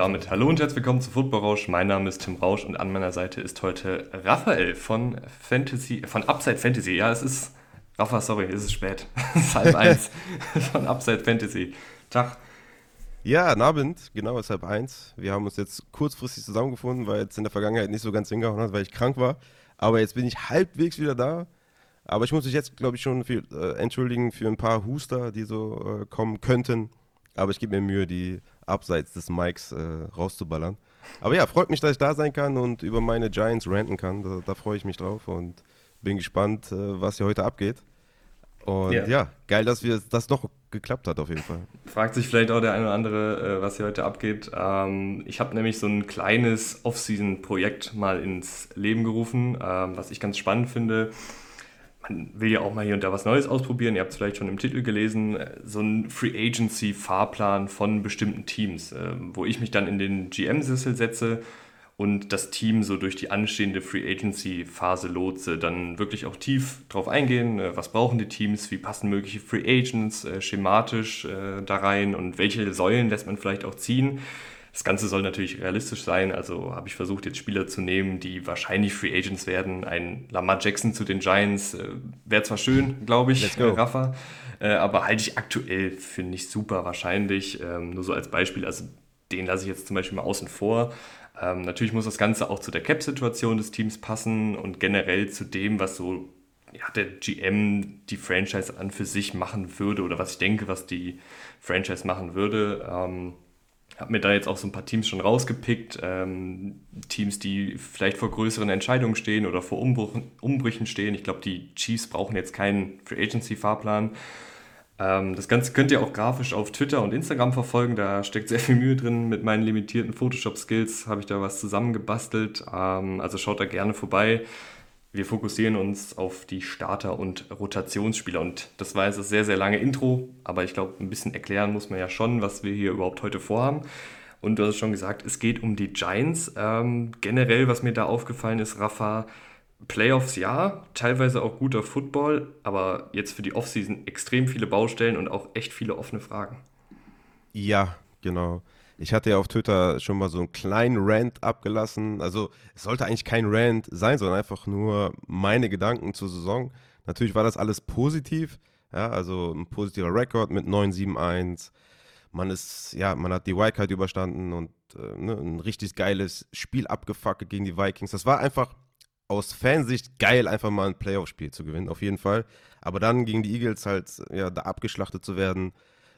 Damit hallo und herzlich willkommen zu Football Rausch. Mein Name ist Tim Rausch und an meiner Seite ist heute Raphael von Fantasy, von Upside Fantasy. Ja, es ist, Rafa, sorry, es ist spät. es ist halb eins von Upside Fantasy. Tag. Ja, guten Abend, genau, es ist halb eins. Wir haben uns jetzt kurzfristig zusammengefunden, weil jetzt in der Vergangenheit nicht so ganz hingehauen hat, weil ich krank war. Aber jetzt bin ich halbwegs wieder da. Aber ich muss mich jetzt, glaube ich, schon für, äh, entschuldigen für ein paar Huster, die so äh, kommen könnten. Aber ich gebe mir Mühe, die abseits des Mikes äh, rauszuballern. Aber ja, freut mich, dass ich da sein kann und über meine Giants ranten kann. Da, da freue ich mich drauf und bin gespannt, äh, was hier heute abgeht. Und ja. ja. geil, dass wir das noch geklappt hat auf jeden Fall. Fragt sich vielleicht auch der eine oder andere, äh, was hier heute abgeht. Ähm, ich habe nämlich so ein kleines Off-Season-Projekt mal ins Leben gerufen, ähm, was ich ganz spannend finde man will ja auch mal hier und da was Neues ausprobieren. Ihr habt es vielleicht schon im Titel gelesen, so ein Free Agency Fahrplan von bestimmten Teams, äh, wo ich mich dann in den GM-Sessel setze und das Team so durch die anstehende Free Agency Phase lotse, dann wirklich auch tief drauf eingehen, äh, was brauchen die Teams, wie passen mögliche Free Agents äh, schematisch da rein und welche Säulen lässt man vielleicht auch ziehen das Ganze soll natürlich realistisch sein, also habe ich versucht, jetzt Spieler zu nehmen, die wahrscheinlich Free Agents werden. Ein Lamar Jackson zu den Giants äh, wäre zwar schön, glaube ich, äh, Rafa, äh, aber halte ich aktuell für nicht super wahrscheinlich. Ähm, nur so als Beispiel, also den lasse ich jetzt zum Beispiel mal außen vor. Ähm, natürlich muss das Ganze auch zu der Cap-Situation des Teams passen und generell zu dem, was so ja, der GM die Franchise an für sich machen würde oder was ich denke, was die Franchise machen würde. Ähm, habe mir da jetzt auch so ein paar Teams schon rausgepickt. Ähm, Teams, die vielleicht vor größeren Entscheidungen stehen oder vor Umbruch, Umbrüchen stehen. Ich glaube, die Chiefs brauchen jetzt keinen Free Agency-Fahrplan. Ähm, das Ganze könnt ihr auch grafisch auf Twitter und Instagram verfolgen. Da steckt sehr viel Mühe drin. Mit meinen limitierten Photoshop-Skills habe ich da was zusammengebastelt. Ähm, also schaut da gerne vorbei wir fokussieren uns auf die Starter- und Rotationsspieler. Und das war jetzt das sehr, sehr lange Intro, aber ich glaube, ein bisschen erklären muss man ja schon, was wir hier überhaupt heute vorhaben. Und du hast schon gesagt, es geht um die Giants. Ähm, generell, was mir da aufgefallen ist, Rafa, Playoffs ja, teilweise auch guter Football, aber jetzt für die Offseason extrem viele Baustellen und auch echt viele offene Fragen. Ja, genau. Ich hatte ja auf Twitter schon mal so einen kleinen Rant abgelassen. Also es sollte eigentlich kein Rant sein, sondern einfach nur meine Gedanken zur Saison. Natürlich war das alles positiv. Ja, also ein positiver Rekord mit 9-7-1. Man ist, ja, man hat die Wildcard überstanden und äh, ne, ein richtig geiles Spiel abgefuckt gegen die Vikings. Das war einfach aus Fansicht geil, einfach mal ein Playoff-Spiel zu gewinnen, auf jeden Fall. Aber dann gegen die Eagles halt, ja, da abgeschlachtet zu werden,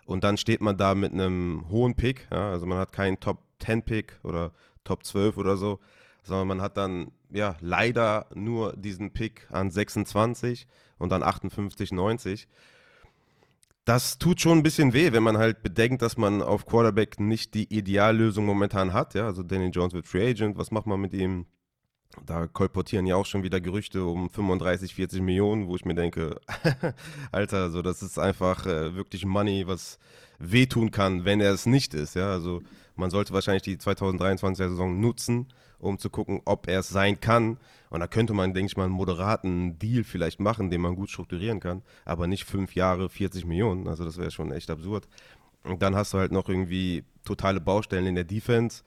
und dann steht man da mit einem hohen Pick, ja, also man hat keinen Top 10 Pick oder Top 12 oder so, sondern man hat dann ja leider nur diesen Pick an 26 und dann 58, 90. Das tut schon ein bisschen weh, wenn man halt bedenkt, dass man auf Quarterback nicht die Ideallösung momentan hat. Ja, also Danny Jones wird Free Agent. Was macht man mit ihm? Da kolportieren ja auch schon wieder Gerüchte um 35, 40 Millionen, wo ich mir denke, Alter, so das ist einfach äh, wirklich Money, was wehtun kann, wenn er es nicht ist. Ja, also man sollte wahrscheinlich die 2023er Saison nutzen, um zu gucken, ob er es sein kann. Und da könnte man, denke ich mal, einen moderaten Deal vielleicht machen, den man gut strukturieren kann, aber nicht fünf Jahre 40 Millionen. Also das wäre schon echt absurd. Und dann hast du halt noch irgendwie totale Baustellen in der Defense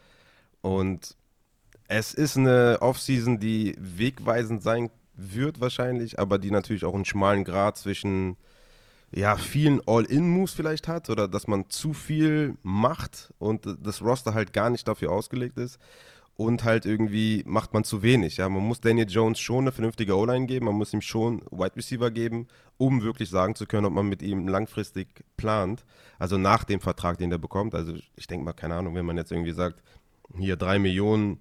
und es ist eine Offseason, die wegweisend sein wird wahrscheinlich, aber die natürlich auch einen schmalen Grad zwischen ja, vielen All-In-Moves vielleicht hat oder dass man zu viel macht und das Roster halt gar nicht dafür ausgelegt ist und halt irgendwie macht man zu wenig. Ja, man muss Daniel Jones schon eine vernünftige O-Line geben, man muss ihm schon Wide Receiver geben, um wirklich sagen zu können, ob man mit ihm langfristig plant. Also nach dem Vertrag, den er bekommt. Also ich denke mal, keine Ahnung, wenn man jetzt irgendwie sagt, hier drei Millionen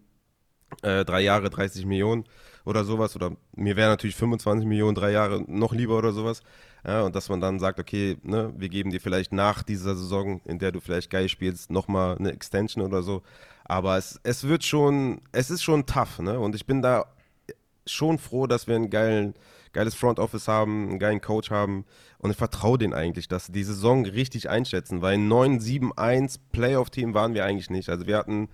äh, drei Jahre 30 Millionen oder sowas. Oder mir wäre natürlich 25 Millionen, drei Jahre noch lieber oder sowas. Ja, und dass man dann sagt, okay, ne, wir geben dir vielleicht nach dieser Saison, in der du vielleicht geil spielst, nochmal eine Extension oder so. Aber es, es wird schon, es ist schon tough, ne? Und ich bin da schon froh, dass wir ein geilen, geiles Front Office haben, einen geilen Coach haben. Und ich vertraue denen eigentlich, dass sie die Saison richtig einschätzen, weil ein 9-7-1 Playoff-Team waren wir eigentlich nicht. Also wir hatten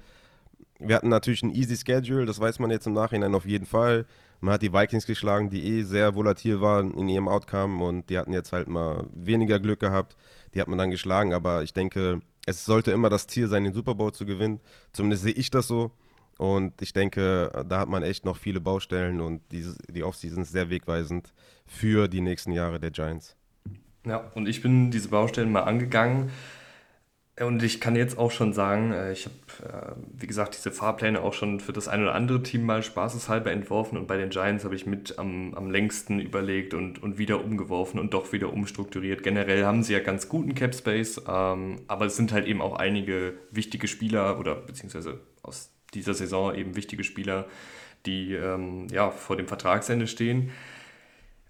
wir hatten natürlich ein easy Schedule, das weiß man jetzt im Nachhinein auf jeden Fall. Man hat die Vikings geschlagen, die eh sehr volatil waren in ihrem Outcome und die hatten jetzt halt mal weniger Glück gehabt. Die hat man dann geschlagen, aber ich denke, es sollte immer das Ziel sein, den Super Bowl zu gewinnen. Zumindest sehe ich das so. Und ich denke, da hat man echt noch viele Baustellen und diese, die Offseason ist sehr wegweisend für die nächsten Jahre der Giants. Ja, und ich bin diese Baustellen mal angegangen. Und ich kann jetzt auch schon sagen, äh, ich habe, äh, wie gesagt, diese Fahrpläne auch schon für das ein oder andere Team mal spaßeshalber entworfen und bei den Giants habe ich mit am, am längsten überlegt und, und wieder umgeworfen und doch wieder umstrukturiert. Generell haben sie ja ganz guten Cap Space, ähm, aber es sind halt eben auch einige wichtige Spieler oder beziehungsweise aus dieser Saison eben wichtige Spieler, die ähm, ja, vor dem Vertragsende stehen.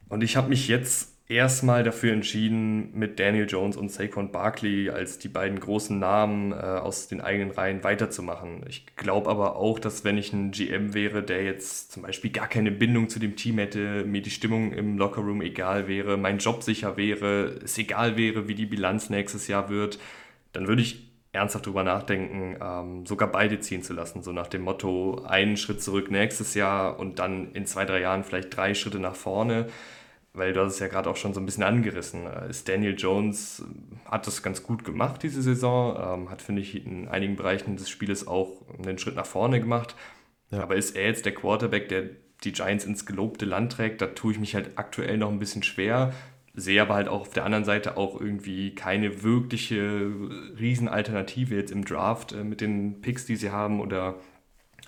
Und ich habe mich jetzt erstmal dafür entschieden, mit Daniel Jones und Saquon Barkley als die beiden großen Namen äh, aus den eigenen Reihen weiterzumachen. Ich glaube aber auch, dass wenn ich ein GM wäre, der jetzt zum Beispiel gar keine Bindung zu dem Team hätte, mir die Stimmung im Lockerroom egal wäre, mein Job sicher wäre, es egal wäre, wie die Bilanz nächstes Jahr wird, dann würde ich ernsthaft drüber nachdenken, ähm, sogar beide ziehen zu lassen. So nach dem Motto, einen Schritt zurück nächstes Jahr und dann in zwei, drei Jahren vielleicht drei Schritte nach vorne. Weil du hast es ja gerade auch schon so ein bisschen angerissen. Äh, ist Daniel Jones hat das ganz gut gemacht diese Saison, ähm, hat, finde ich, in einigen Bereichen des Spieles auch einen Schritt nach vorne gemacht. Ja. Aber ist er jetzt der Quarterback, der die Giants ins gelobte Land trägt? Da tue ich mich halt aktuell noch ein bisschen schwer sehe aber halt auch auf der anderen Seite auch irgendwie keine wirkliche Riesenalternative jetzt im Draft äh, mit den Picks, die sie haben oder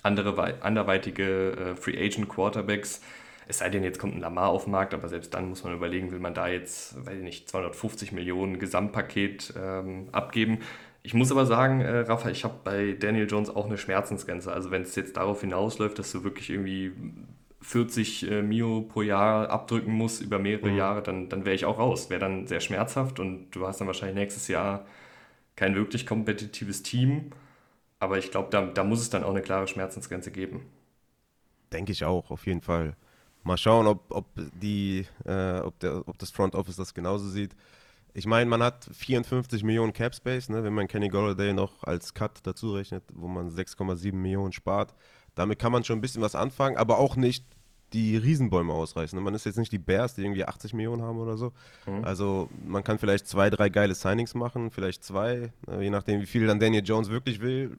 andere anderweitige äh, Free Agent Quarterbacks. Es sei denn, jetzt kommt ein Lamar auf den Markt, aber selbst dann muss man überlegen, will man da jetzt, weiß ich nicht, 250 Millionen Gesamtpaket ähm, abgeben. Ich muss aber sagen, äh, Rafa, ich habe bei Daniel Jones auch eine Schmerzensgrenze. Also wenn es jetzt darauf hinausläuft, dass du wirklich irgendwie 40 äh, Mio pro Jahr abdrücken muss über mehrere mhm. Jahre, dann, dann wäre ich auch raus. Wäre dann sehr schmerzhaft und du hast dann wahrscheinlich nächstes Jahr kein wirklich kompetitives Team. Aber ich glaube, da, da muss es dann auch eine klare Schmerzensgrenze geben. Denke ich auch, auf jeden Fall. Mal schauen, ob, ob, die, äh, ob, der, ob das Front Office das genauso sieht. Ich meine, man hat 54 Millionen Cap Space, ne, wenn man Kenny Golladay noch als Cut dazu rechnet, wo man 6,7 Millionen spart. Damit kann man schon ein bisschen was anfangen, aber auch nicht die Riesenbäume ausreißen. Man ist jetzt nicht die Bears, die irgendwie 80 Millionen haben oder so. Mhm. Also man kann vielleicht zwei, drei geile Signings machen, vielleicht zwei, äh, je nachdem, wie viel dann Daniel Jones wirklich will.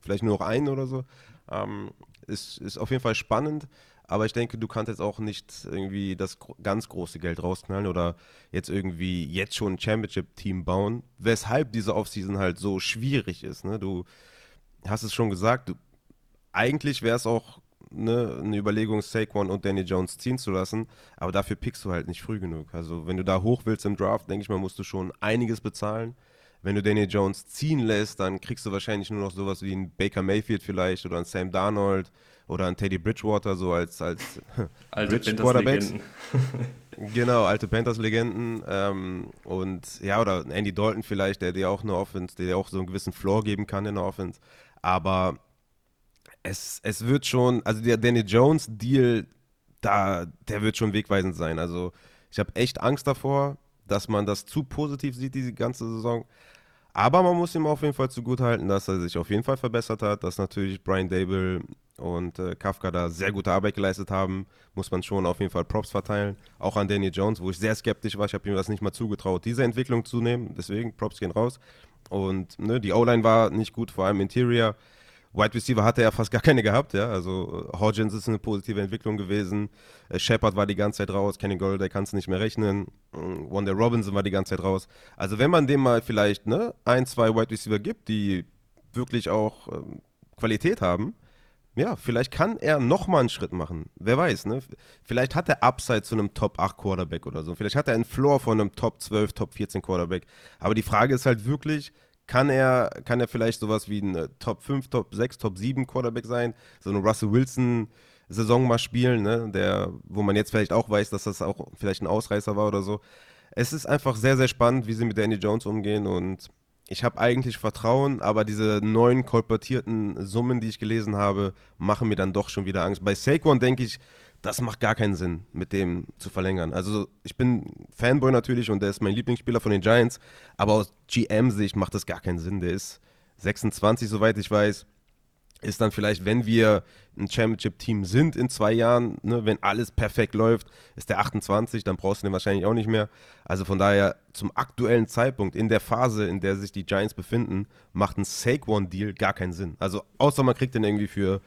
Vielleicht nur noch einen oder so. Ähm, ist, ist auf jeden Fall spannend, aber ich denke, du kannst jetzt auch nicht irgendwie das ganz große Geld rausknallen oder jetzt irgendwie jetzt schon ein Championship-Team bauen, weshalb diese Offseason halt so schwierig ist. Ne? Du hast es schon gesagt, du eigentlich wäre es auch ne, eine Überlegung, Saquon und Danny Jones ziehen zu lassen, aber dafür pickst du halt nicht früh genug. Also wenn du da hoch willst im Draft, denke ich mal, musst du schon einiges bezahlen. Wenn du Danny Jones ziehen lässt, dann kriegst du wahrscheinlich nur noch sowas wie ein Baker Mayfield vielleicht oder ein Sam Darnold oder ein Teddy Bridgewater so als, als alte Bridge genau, alte Panthers-Legenden. Ähm, und ja, oder Andy Dalton vielleicht, der dir auch eine Offense, der dir auch so einen gewissen Floor geben kann in der Offense. Aber es, es wird schon, also der Danny Jones Deal, da, der wird schon wegweisend sein. Also ich habe echt Angst davor, dass man das zu positiv sieht, diese ganze Saison. Aber man muss ihm auf jeden Fall zugutehalten, dass er sich auf jeden Fall verbessert hat, dass natürlich Brian Dable und äh, Kafka da sehr gute Arbeit geleistet haben, muss man schon auf jeden Fall Props verteilen. Auch an Danny Jones, wo ich sehr skeptisch war, ich habe ihm das nicht mal zugetraut, diese Entwicklung zu nehmen. Deswegen Props gehen raus. Und ne, die O-Line war nicht gut, vor allem Interior. Wide Receiver hatte er fast gar keine gehabt, ja. Also äh, Hodgins ist eine positive Entwicklung gewesen. Äh, Shepard war die ganze Zeit raus. Kenny Golladay kannst du nicht mehr rechnen. Mm, Wanda Robinson war die ganze Zeit raus. Also wenn man dem mal vielleicht ne, ein, zwei Wide Receiver gibt, die wirklich auch ähm, Qualität haben, ja, vielleicht kann er nochmal einen Schritt machen. Wer weiß, ne? Vielleicht hat er Upside zu einem Top 8 Quarterback oder so. Vielleicht hat er einen Floor von einem Top 12, Top 14 Quarterback. Aber die Frage ist halt wirklich, kann er, kann er vielleicht sowas wie ein äh, Top 5, Top 6, Top 7 Quarterback sein? So eine Russell Wilson Saison mal spielen, ne? Der, wo man jetzt vielleicht auch weiß, dass das auch vielleicht ein Ausreißer war oder so. Es ist einfach sehr, sehr spannend, wie sie mit Danny Jones umgehen und ich habe eigentlich Vertrauen, aber diese neuen kolportierten Summen, die ich gelesen habe, machen mir dann doch schon wieder Angst. Bei Saquon denke ich, das macht gar keinen Sinn, mit dem zu verlängern. Also ich bin Fanboy natürlich und der ist mein Lieblingsspieler von den Giants, aber aus GM-Sicht macht das gar keinen Sinn. Der ist 26, soweit ich weiß. Ist dann vielleicht, wenn wir ein Championship-Team sind in zwei Jahren, ne, wenn alles perfekt läuft, ist der 28, dann brauchst du den wahrscheinlich auch nicht mehr. Also von daher, zum aktuellen Zeitpunkt, in der Phase, in der sich die Giants befinden, macht ein Saquon-Deal gar keinen Sinn. Also außer man kriegt den irgendwie für,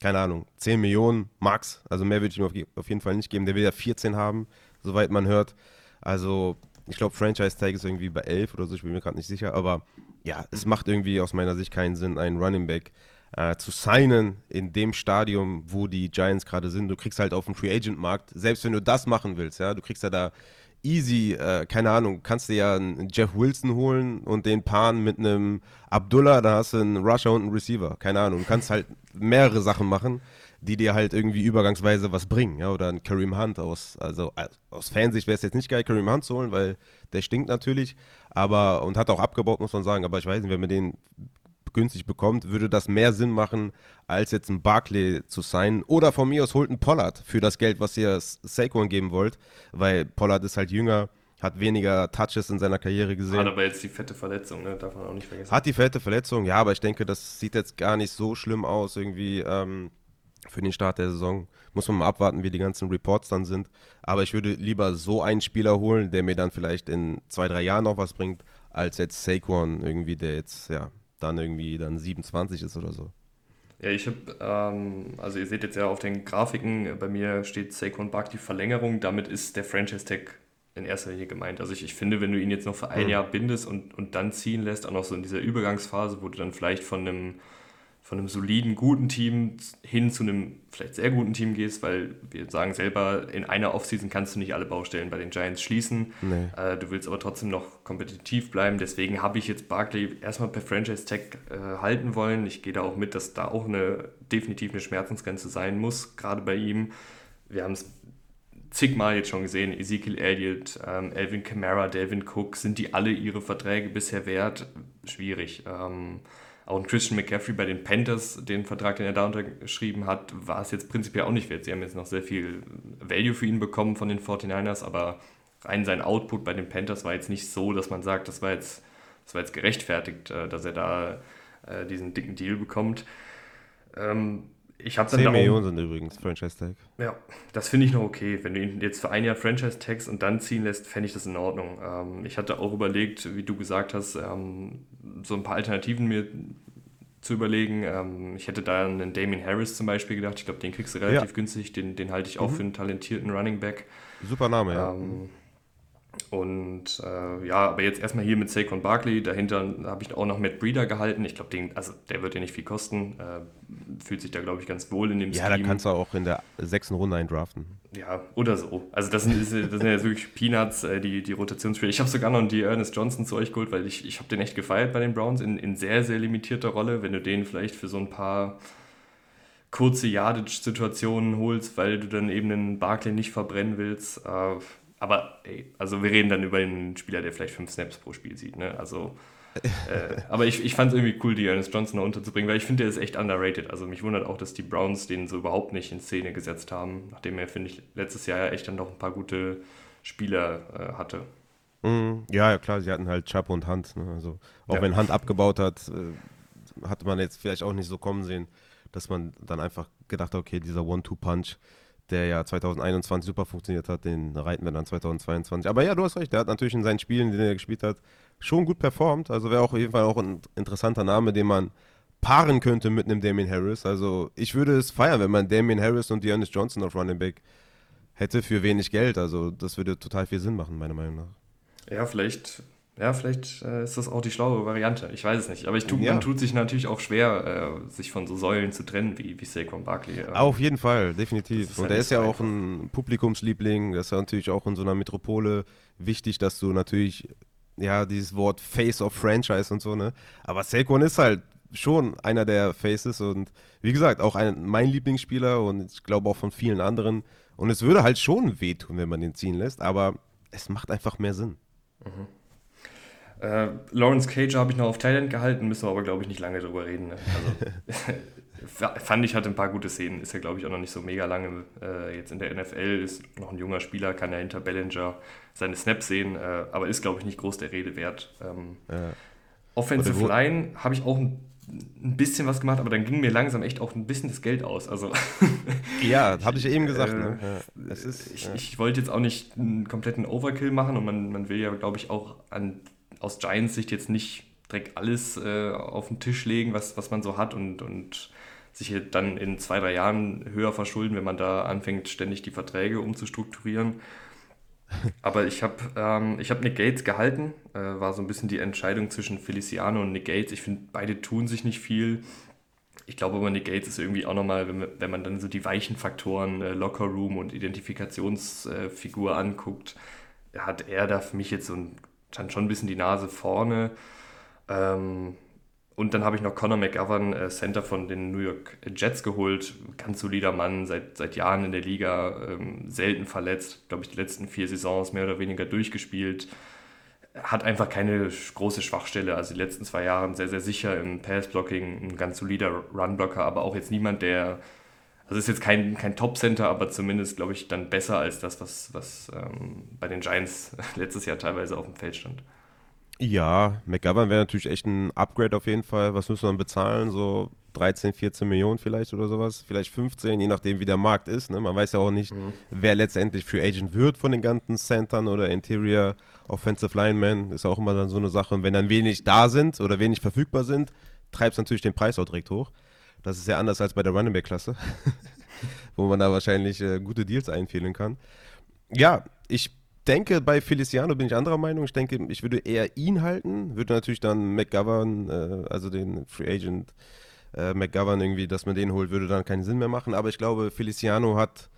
keine Ahnung, 10 Millionen max. Also mehr würde ich ihm auf, auf jeden Fall nicht geben. Der will ja 14 haben, soweit man hört. Also ich glaube, Franchise-Tag ist irgendwie bei 11 oder so, ich bin mir gerade nicht sicher. Aber ja, es macht irgendwie aus meiner Sicht keinen Sinn, einen Running Back äh, zu signen in dem Stadium, wo die Giants gerade sind. Du kriegst halt auf dem Free Agent Markt, selbst wenn du das machen willst, ja, du kriegst ja da easy, äh, keine Ahnung, kannst du ja einen Jeff Wilson holen und den Pan mit einem Abdullah, da hast du einen Rusher und einen Receiver, keine Ahnung. Du kannst halt mehrere Sachen machen, die dir halt irgendwie übergangsweise was bringen, ja, oder ein Kareem Hunt aus, also aus Fansicht wäre es jetzt nicht geil, Kareem Hunt zu holen, weil der stinkt natürlich, aber und hat auch abgebaut, muss man sagen, aber ich weiß nicht, wenn wir den günstig bekommt, würde das mehr Sinn machen, als jetzt ein Barclay zu sein. Oder von mir aus holt ein Pollard für das Geld, was ihr Saquon geben wollt, weil Pollard ist halt jünger, hat weniger Touches in seiner Karriere gesehen. Hat aber jetzt die fette Verletzung, ne? darf man auch nicht vergessen. Hat die fette Verletzung, ja, aber ich denke, das sieht jetzt gar nicht so schlimm aus irgendwie ähm, für den Start der Saison. Muss man mal abwarten, wie die ganzen Reports dann sind. Aber ich würde lieber so einen Spieler holen, der mir dann vielleicht in zwei, drei Jahren noch was bringt, als jetzt Saquon irgendwie, der jetzt, ja, dann irgendwie dann 27 ist oder so. Ja, ich habe, ähm, also ihr seht jetzt ja auf den Grafiken, bei mir steht Saquon Barkley Verlängerung, damit ist der Franchise-Tag in erster Linie gemeint. Also ich, ich finde, wenn du ihn jetzt noch für ein mhm. Jahr bindest und, und dann ziehen lässt, auch noch so in dieser Übergangsphase, wo du dann vielleicht von einem von einem soliden, guten Team hin zu einem vielleicht sehr guten Team gehst, weil wir sagen selber, in einer Offseason kannst du nicht alle Baustellen bei den Giants schließen. Nee. Äh, du willst aber trotzdem noch kompetitiv bleiben. Deswegen habe ich jetzt Barkley erstmal per Franchise Tag äh, halten wollen. Ich gehe da auch mit, dass da auch eine definitiv eine Schmerzensgrenze sein muss, gerade bei ihm. Wir haben es zigmal jetzt schon gesehen, Ezekiel Elliott, ähm, Elvin Kamara, Delvin Cook, sind die alle ihre Verträge bisher wert? Schwierig. Ähm, auch ein Christian McCaffrey bei den Panthers, den Vertrag, den er da unterschrieben hat, war es jetzt prinzipiell auch nicht wert. Sie haben jetzt noch sehr viel Value für ihn bekommen von den 49ers, aber rein sein Output bei den Panthers war jetzt nicht so, dass man sagt, das war jetzt, das war jetzt gerechtfertigt, äh, dass er da äh, diesen dicken Deal bekommt. Ähm, ich habe 10 Millionen sind übrigens Franchise-Tag. Ja, das finde ich noch okay. Wenn du ihn jetzt für ein Jahr Franchise-Tags und dann ziehen lässt, fände ich das in Ordnung. Ähm, ich hatte auch überlegt, wie du gesagt hast, ähm, so ein paar Alternativen mir zu überlegen. Ähm, ich hätte da einen Damien Harris zum Beispiel gedacht. Ich glaube, den kriegst du relativ ja. günstig. Den, den halte ich auch mhm. für einen talentierten Running Back. Super Name, ja. Und äh, ja, aber jetzt erstmal hier mit Saquon Barkley. Dahinter habe ich auch noch Matt Breeder gehalten. Ich glaube, also der wird ja nicht viel kosten. Äh, fühlt sich da, glaube ich, ganz wohl in dem Ja, Scheme. da kannst du auch in der sechsten Runde eindraften. Ja, oder so. Also das sind, das sind ja wirklich Peanuts, äh, die, die Rotationsspiele. Ich habe sogar noch die Ernest Johnson zu euch geholt, weil ich, ich habe den echt gefeiert bei den Browns in, in sehr, sehr limitierter Rolle. Wenn du den vielleicht für so ein paar kurze Yardage-Situationen holst, weil du dann eben einen Barkley nicht verbrennen willst, äh, aber ey, also wir reden dann über einen Spieler, der vielleicht fünf Snaps pro Spiel sieht. Ne? Also, äh, aber ich, ich fand es irgendwie cool, die Ernest Johnson da unterzubringen, weil ich finde, der ist echt underrated. Also mich wundert auch, dass die Browns den so überhaupt nicht in Szene gesetzt haben, nachdem er, finde ich, letztes Jahr ja echt dann noch ein paar gute Spieler äh, hatte. Mhm. Ja, ja, klar, sie hatten halt Chubb und Hunt. Ne? Also auch ja. wenn Hunt abgebaut hat, äh, hatte man jetzt vielleicht auch nicht so kommen sehen, dass man dann einfach gedacht hat, okay, dieser One-Two-Punch, der ja 2021 super funktioniert hat, den reiten wir dann 2022. Aber ja, du hast recht, der hat natürlich in seinen Spielen, die er gespielt hat, schon gut performt. Also wäre auch auf jeden Fall auch ein interessanter Name, den man paaren könnte mit einem Damien Harris. Also ich würde es feiern, wenn man Damien Harris und Dearness Johnson auf Running Back hätte für wenig Geld. Also das würde total viel Sinn machen, meiner Meinung nach. Ja, vielleicht ja, vielleicht äh, ist das auch die schlaue Variante. Ich weiß es nicht. Aber ich tu, ja. man tut sich natürlich auch schwer, äh, sich von so Säulen zu trennen wie, wie Saquon Barkley. Ähm, Auf jeden Fall, definitiv. Und er ist ja auch ein Publikumsliebling. Das ist ja natürlich auch in so einer Metropole wichtig, dass du natürlich, ja, dieses Wort Face of Franchise und so, ne? Aber Saquon ist halt schon einer der Faces und wie gesagt, auch ein, mein Lieblingsspieler und ich glaube auch von vielen anderen. Und es würde halt schon wehtun, wenn man den ziehen lässt, aber es macht einfach mehr Sinn. Mhm. Äh, Lawrence Cage habe ich noch auf Thailand gehalten, müssen wir aber, glaube ich, nicht lange drüber reden. Ne? Also, fand ich, hatte ein paar gute Szenen. Ist ja, glaube ich, auch noch nicht so mega lange äh, jetzt in der NFL. Ist noch ein junger Spieler, kann ja hinter Bellinger seine Snaps sehen, äh, aber ist, glaube ich, nicht groß der Rede wert. Ähm, ja. Offensive Line habe ich auch ein ein bisschen was gemacht, aber dann ging mir langsam echt auch ein bisschen das Geld aus. Also ja, habe ich eben gesagt. Äh, ne? ja, ist, ich, ja. ich, wollte jetzt auch nicht einen kompletten Overkill machen und man, man will ja, glaube ich, auch an, aus Giants Sicht jetzt nicht direkt alles äh, auf den Tisch legen, was, was man so hat und, und sich dann in zwei, drei Jahren höher verschulden, wenn man da anfängt, ständig die Verträge umzustrukturieren. Aber ich habe ähm, hab Nick Gates gehalten, äh, war so ein bisschen die Entscheidung zwischen Feliciano und Nick Gates. Ich finde, beide tun sich nicht viel. Ich glaube aber, Nick Gates ist irgendwie auch nochmal, wenn, wenn man dann so die weichen Faktoren, äh, Locker Room und Identifikationsfigur äh, anguckt, hat er da für mich jetzt so ein, dann schon ein bisschen die Nase vorne. Ähm, und dann habe ich noch Conor McGovern, äh, Center von den New York Jets, geholt. Ganz solider Mann, seit, seit Jahren in der Liga, ähm, selten verletzt. Glaube ich, die letzten vier Saisons mehr oder weniger durchgespielt. Hat einfach keine große Schwachstelle. Also die letzten zwei Jahre sehr, sehr sicher im Pass-Blocking, ein ganz solider Run-Blocker, aber auch jetzt niemand, der. Also ist jetzt kein, kein Top-Center, aber zumindest, glaube ich, dann besser als das, was, was ähm, bei den Giants letztes Jahr teilweise auf dem Feld stand. Ja, McGovern wäre natürlich echt ein Upgrade auf jeden Fall. Was muss man bezahlen? So 13, 14 Millionen vielleicht oder sowas. Vielleicht 15, je nachdem, wie der Markt ist. Ne? Man weiß ja auch nicht, mhm. wer letztendlich Free Agent wird von den ganzen Centern oder Interior Offensive Linemen. Ist auch immer dann so eine Sache. Und wenn dann wenig da sind oder wenig verfügbar sind, treibt es natürlich den Preis auch direkt hoch. Das ist ja anders als bei der Running Back Klasse, wo man da wahrscheinlich äh, gute Deals einfehlen kann. Ja, ich denke, bei Feliciano bin ich anderer Meinung. Ich denke, ich würde eher ihn halten. Würde natürlich dann McGovern, äh, also den Free Agent äh, McGovern irgendwie, dass man den holt, würde dann keinen Sinn mehr machen. Aber ich glaube, Feliciano hat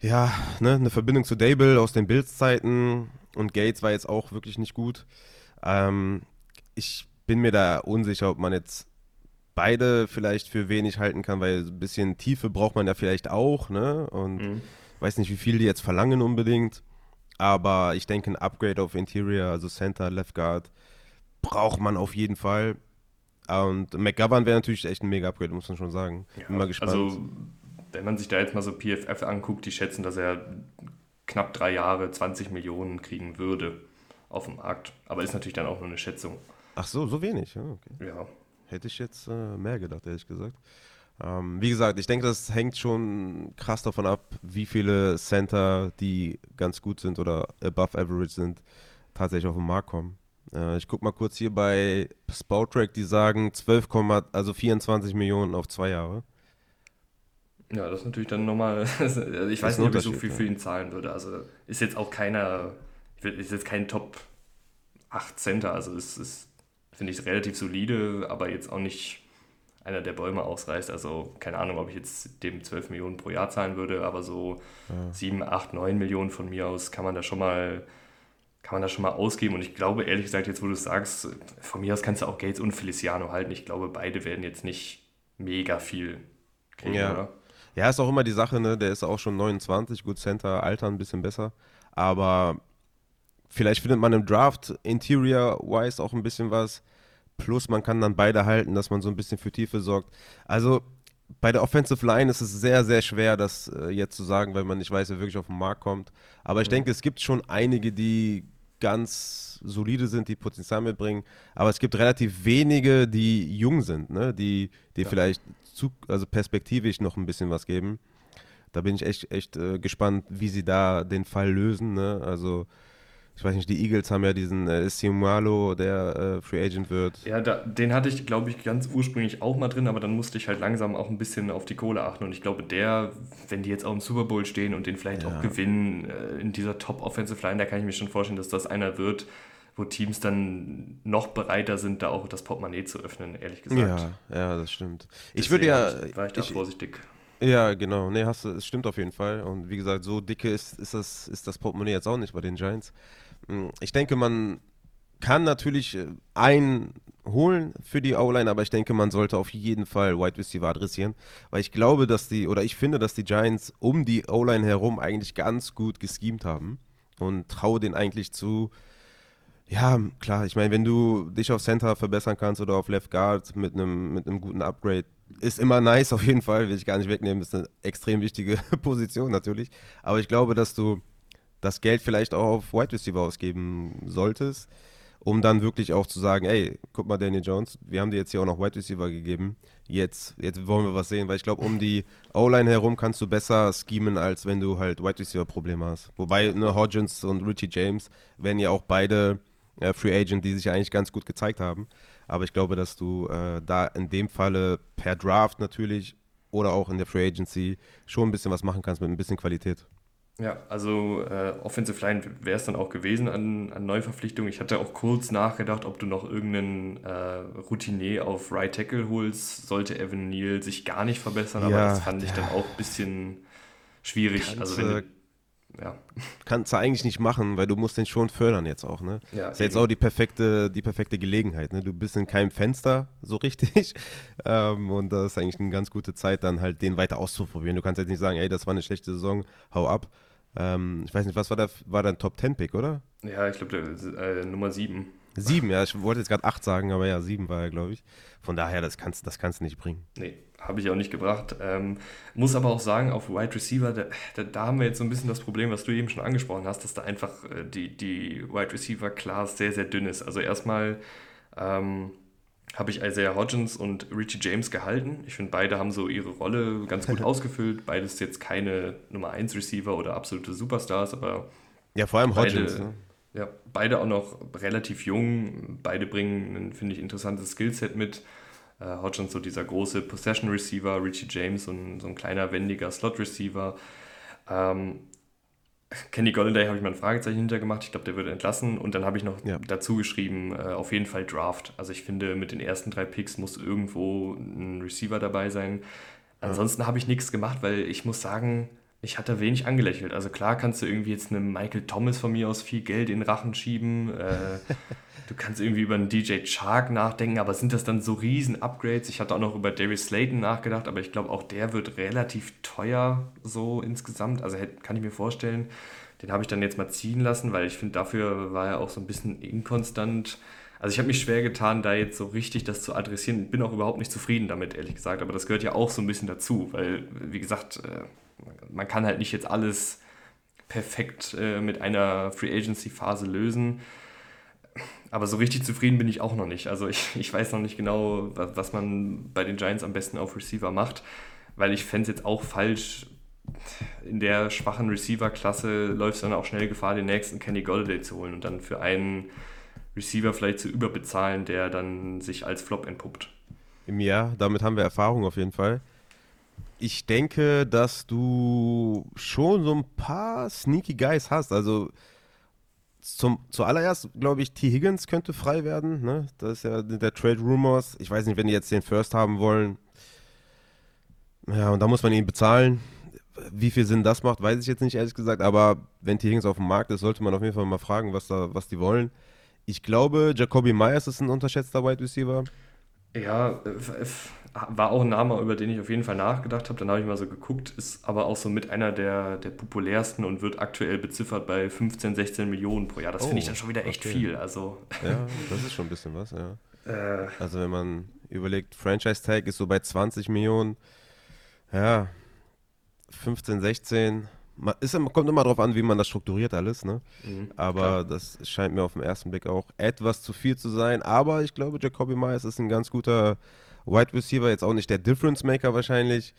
ja ne, eine Verbindung zu Dable aus den Bills-Zeiten und Gates war jetzt auch wirklich nicht gut. Ähm, ich bin mir da unsicher, ob man jetzt beide vielleicht für wenig halten kann, weil ein bisschen Tiefe braucht man ja vielleicht auch, ne? Und mhm. weiß nicht, wie viel die jetzt verlangen unbedingt. Aber ich denke, ein Upgrade auf Interior, also Center, Left Guard, braucht man auf jeden Fall. Und McGovern wäre natürlich echt ein Mega-Upgrade, muss man schon sagen. Ja, Bin mal gespannt. Also, wenn man sich da jetzt mal so PFF anguckt, die schätzen, dass er knapp drei Jahre 20 Millionen kriegen würde auf dem Markt. Aber ist natürlich dann auch nur eine Schätzung. Ach so, so wenig. Ja, okay. ja. Hätte ich jetzt äh, mehr gedacht, ehrlich gesagt. Ähm, wie gesagt, ich denke, das hängt schon krass davon ab, wie viele Center, die ganz gut sind oder above average sind, tatsächlich auf den Markt kommen. Äh, ich gucke mal kurz hier bei Spotrack, die sagen 12, also 24 Millionen auf zwei Jahre. Ja, das ist natürlich dann nochmal, also ich weiß nicht, ob ich so viel für ihn zahlen würde. Also ist jetzt auch keiner, ist jetzt kein Top 8 Center, also ist, ist finde ich, relativ solide, aber jetzt auch nicht einer der Bäume ausreißt. Also keine Ahnung, ob ich jetzt dem 12 Millionen pro Jahr zahlen würde, aber so ja. 7, 8, 9 Millionen von mir aus kann man da schon mal kann man da schon mal ausgeben. Und ich glaube, ehrlich gesagt, jetzt wo du es sagst, von mir aus kannst du auch Gates und Feliciano halten. Ich glaube, beide werden jetzt nicht mega viel kriegen, ja. oder? Ja, ist auch immer die Sache, ne? Der ist auch schon 29, gut Center, Alter ein bisschen besser. Aber vielleicht findet man im Draft Interior-wise auch ein bisschen was. Plus man kann dann beide halten, dass man so ein bisschen für Tiefe sorgt. Also bei der Offensive Line ist es sehr, sehr schwer, das äh, jetzt zu sagen, weil man nicht weiß, wer wirklich auf den Markt kommt. Aber ich mhm. denke, es gibt schon einige, die ganz solide sind, die Potenzial mitbringen. Aber es gibt relativ wenige, die jung sind, ne? die, die ja. vielleicht zu, also perspektivisch noch ein bisschen was geben. Da bin ich echt, echt äh, gespannt, wie sie da den Fall lösen. Ne? Also ich weiß nicht, die Eagles haben ja diesen äh, Simualo, der äh, Free Agent wird. Ja, da, den hatte ich, glaube ich, ganz ursprünglich auch mal drin, aber dann musste ich halt langsam auch ein bisschen auf die Kohle achten. Und ich glaube, der, wenn die jetzt auch im Super Bowl stehen und den vielleicht ja. auch gewinnen äh, in dieser Top-Offensive Line, da kann ich mir schon vorstellen, dass das einer wird, wo Teams dann noch bereiter sind, da auch das Portemonnaie zu öffnen, ehrlich gesagt. Ja, ja, das stimmt. Deswegen ich würde ja. War ich da ich, vorsichtig. Ja, genau. Nee, hast du, es stimmt auf jeden Fall. Und wie gesagt, so dicke ist, ist, das, ist das Portemonnaie jetzt auch nicht bei den Giants. Hm, ich denke, man kann natürlich äh, einen holen für die O-Line, aber ich denke, man sollte auf jeden Fall Wide Receiver adressieren, weil ich glaube, dass die, oder ich finde, dass die Giants um die O-Line herum eigentlich ganz gut geschemt haben und traue den eigentlich zu, ja, klar, ich meine, wenn du dich auf Center verbessern kannst oder auf Left Guard mit einem mit einem guten Upgrade, ist immer nice auf jeden Fall, will ich gar nicht wegnehmen, ist eine extrem wichtige Position natürlich, aber ich glaube, dass du das Geld vielleicht auch auf Wide Receiver ausgeben solltest. um dann wirklich auch zu sagen, ey, guck mal, Daniel Jones, wir haben dir jetzt hier auch noch Wide Receiver gegeben. Jetzt, jetzt wollen wir was sehen, weil ich glaube, um die O-Line herum kannst du besser schemen, als wenn du halt Wide Receiver Probleme hast. Wobei, ne, Hodgins und Richie James werden ja auch beide äh, Free Agent, die sich eigentlich ganz gut gezeigt haben. Aber ich glaube, dass du äh, da in dem Falle per Draft natürlich oder auch in der Free Agency schon ein bisschen was machen kannst mit ein bisschen Qualität. Ja, also äh, Offensive Line wäre es dann auch gewesen an, an Neuverpflichtungen. Ich hatte auch kurz nachgedacht, ob du noch irgendeinen äh, Routinier auf Right Tackle holst. Sollte Evan Neal sich gar nicht verbessern, aber das fand ich dann auch ein bisschen schwierig. Kannst, also wenn, ja. Kannst du eigentlich nicht machen, weil du musst den schon fördern jetzt auch, ne? Ja, ist jetzt auch die perfekte, die perfekte Gelegenheit, ne? Du bist in keinem Fenster so richtig ähm, und das ist eigentlich eine ganz gute Zeit, dann halt den weiter auszuprobieren. Du kannst jetzt nicht sagen, ey, das war eine schlechte Saison, hau ab. Ähm, ich weiß nicht, was war da, war dein Top 10 Pick, oder? Ja, ich glaube, äh, Nummer 7. Sieben, ja, ich wollte jetzt gerade acht sagen, aber ja, sieben war er, glaube ich. Von daher, das kannst, das kannst du nicht bringen. Nee, habe ich auch nicht gebracht. Ähm, muss aber auch sagen, auf Wide Receiver, da, da, da, haben wir jetzt so ein bisschen das Problem, was du eben schon angesprochen hast, dass da einfach äh, die, die Wide Receiver Class sehr, sehr dünn ist. Also erstmal ähm, habe ich Isaiah Hodgins und Richie James gehalten. Ich finde, beide haben so ihre Rolle ganz gut ausgefüllt. Beides jetzt keine Nummer 1 Receiver oder absolute Superstars, aber. Ja, vor allem Hodgins. Beide, ne? Ja, beide auch noch relativ jung. Beide bringen ein, finde ich, interessantes Skillset mit. Äh, Hodgins so dieser große Possession Receiver, Richie James so ein, so ein kleiner, wendiger Slot Receiver. Ähm, Kenny Golladay habe ich mal ein Fragezeichen hintergemacht. Ich glaube, der wird entlassen. Und dann habe ich noch ja. dazu geschrieben, äh, auf jeden Fall Draft. Also ich finde, mit den ersten drei Picks muss irgendwo ein Receiver dabei sein. Ansonsten ja. habe ich nichts gemacht, weil ich muss sagen, ich hatte wenig angelächelt. Also klar kannst du irgendwie jetzt einem Michael Thomas von mir aus viel Geld in den Rachen schieben. Äh, du kannst irgendwie über einen DJ Chark nachdenken, aber sind das dann so riesen Upgrades? Ich hatte auch noch über Darius Slayton nachgedacht, aber ich glaube auch der wird relativ teuer so insgesamt. Also kann ich mir vorstellen. Den habe ich dann jetzt mal ziehen lassen, weil ich finde, dafür war er auch so ein bisschen inkonstant. Also ich habe mich schwer getan, da jetzt so richtig das zu adressieren. Bin auch überhaupt nicht zufrieden damit, ehrlich gesagt. Aber das gehört ja auch so ein bisschen dazu, weil, wie gesagt, äh, man kann halt nicht jetzt alles perfekt äh, mit einer Free Agency Phase lösen. Aber so richtig zufrieden bin ich auch noch nicht. Also ich, ich weiß noch nicht genau, was, man bei den Giants am besten auf Receiver macht, weil ich fände es jetzt auch falsch, in der schwachen Receiver-Klasse läuft es dann auch schnell Gefahr, den nächsten Kenny Golladay zu holen und dann für einen Receiver vielleicht zu überbezahlen, der dann sich als Flop entpuppt. Ja, damit haben wir Erfahrung auf jeden Fall ich denke, dass du schon so ein paar sneaky Guys hast. Also zum, zuallererst glaube ich, T. Higgins könnte frei werden. Ne? Das ist ja der Trade Rumors. Ich weiß nicht, wenn die jetzt den First haben wollen. Ja, und da muss man ihn bezahlen. Wie viel Sinn das macht, weiß ich jetzt nicht, ehrlich gesagt. Aber wenn T. Higgins auf dem Markt ist, sollte man auf jeden Fall mal fragen, was, da, was die wollen. Ich glaube, Jacoby Myers ist ein unterschätzter Wide Receiver. Ja, war auch ein Name, über den ich auf jeden Fall nachgedacht habe. Dann habe ich mal so geguckt, ist aber auch so mit einer der, der populärsten und wird aktuell beziffert bei 15, 16 Millionen pro Jahr. Das oh, finde ich dann schon wieder echt okay. viel. Also. Ja, das ist schon ein bisschen was, ja. Äh, also wenn man überlegt, Franchise Tag ist so bei 20 Millionen, ja, 15, 16. Ist, kommt immer darauf an, wie man das strukturiert alles, ne? Mhm, aber klar. das scheint mir auf den ersten Blick auch etwas zu viel zu sein. Aber ich glaube, Jacoby Myers ist ein ganz guter Wide Receiver jetzt auch nicht der Difference Maker wahrscheinlich.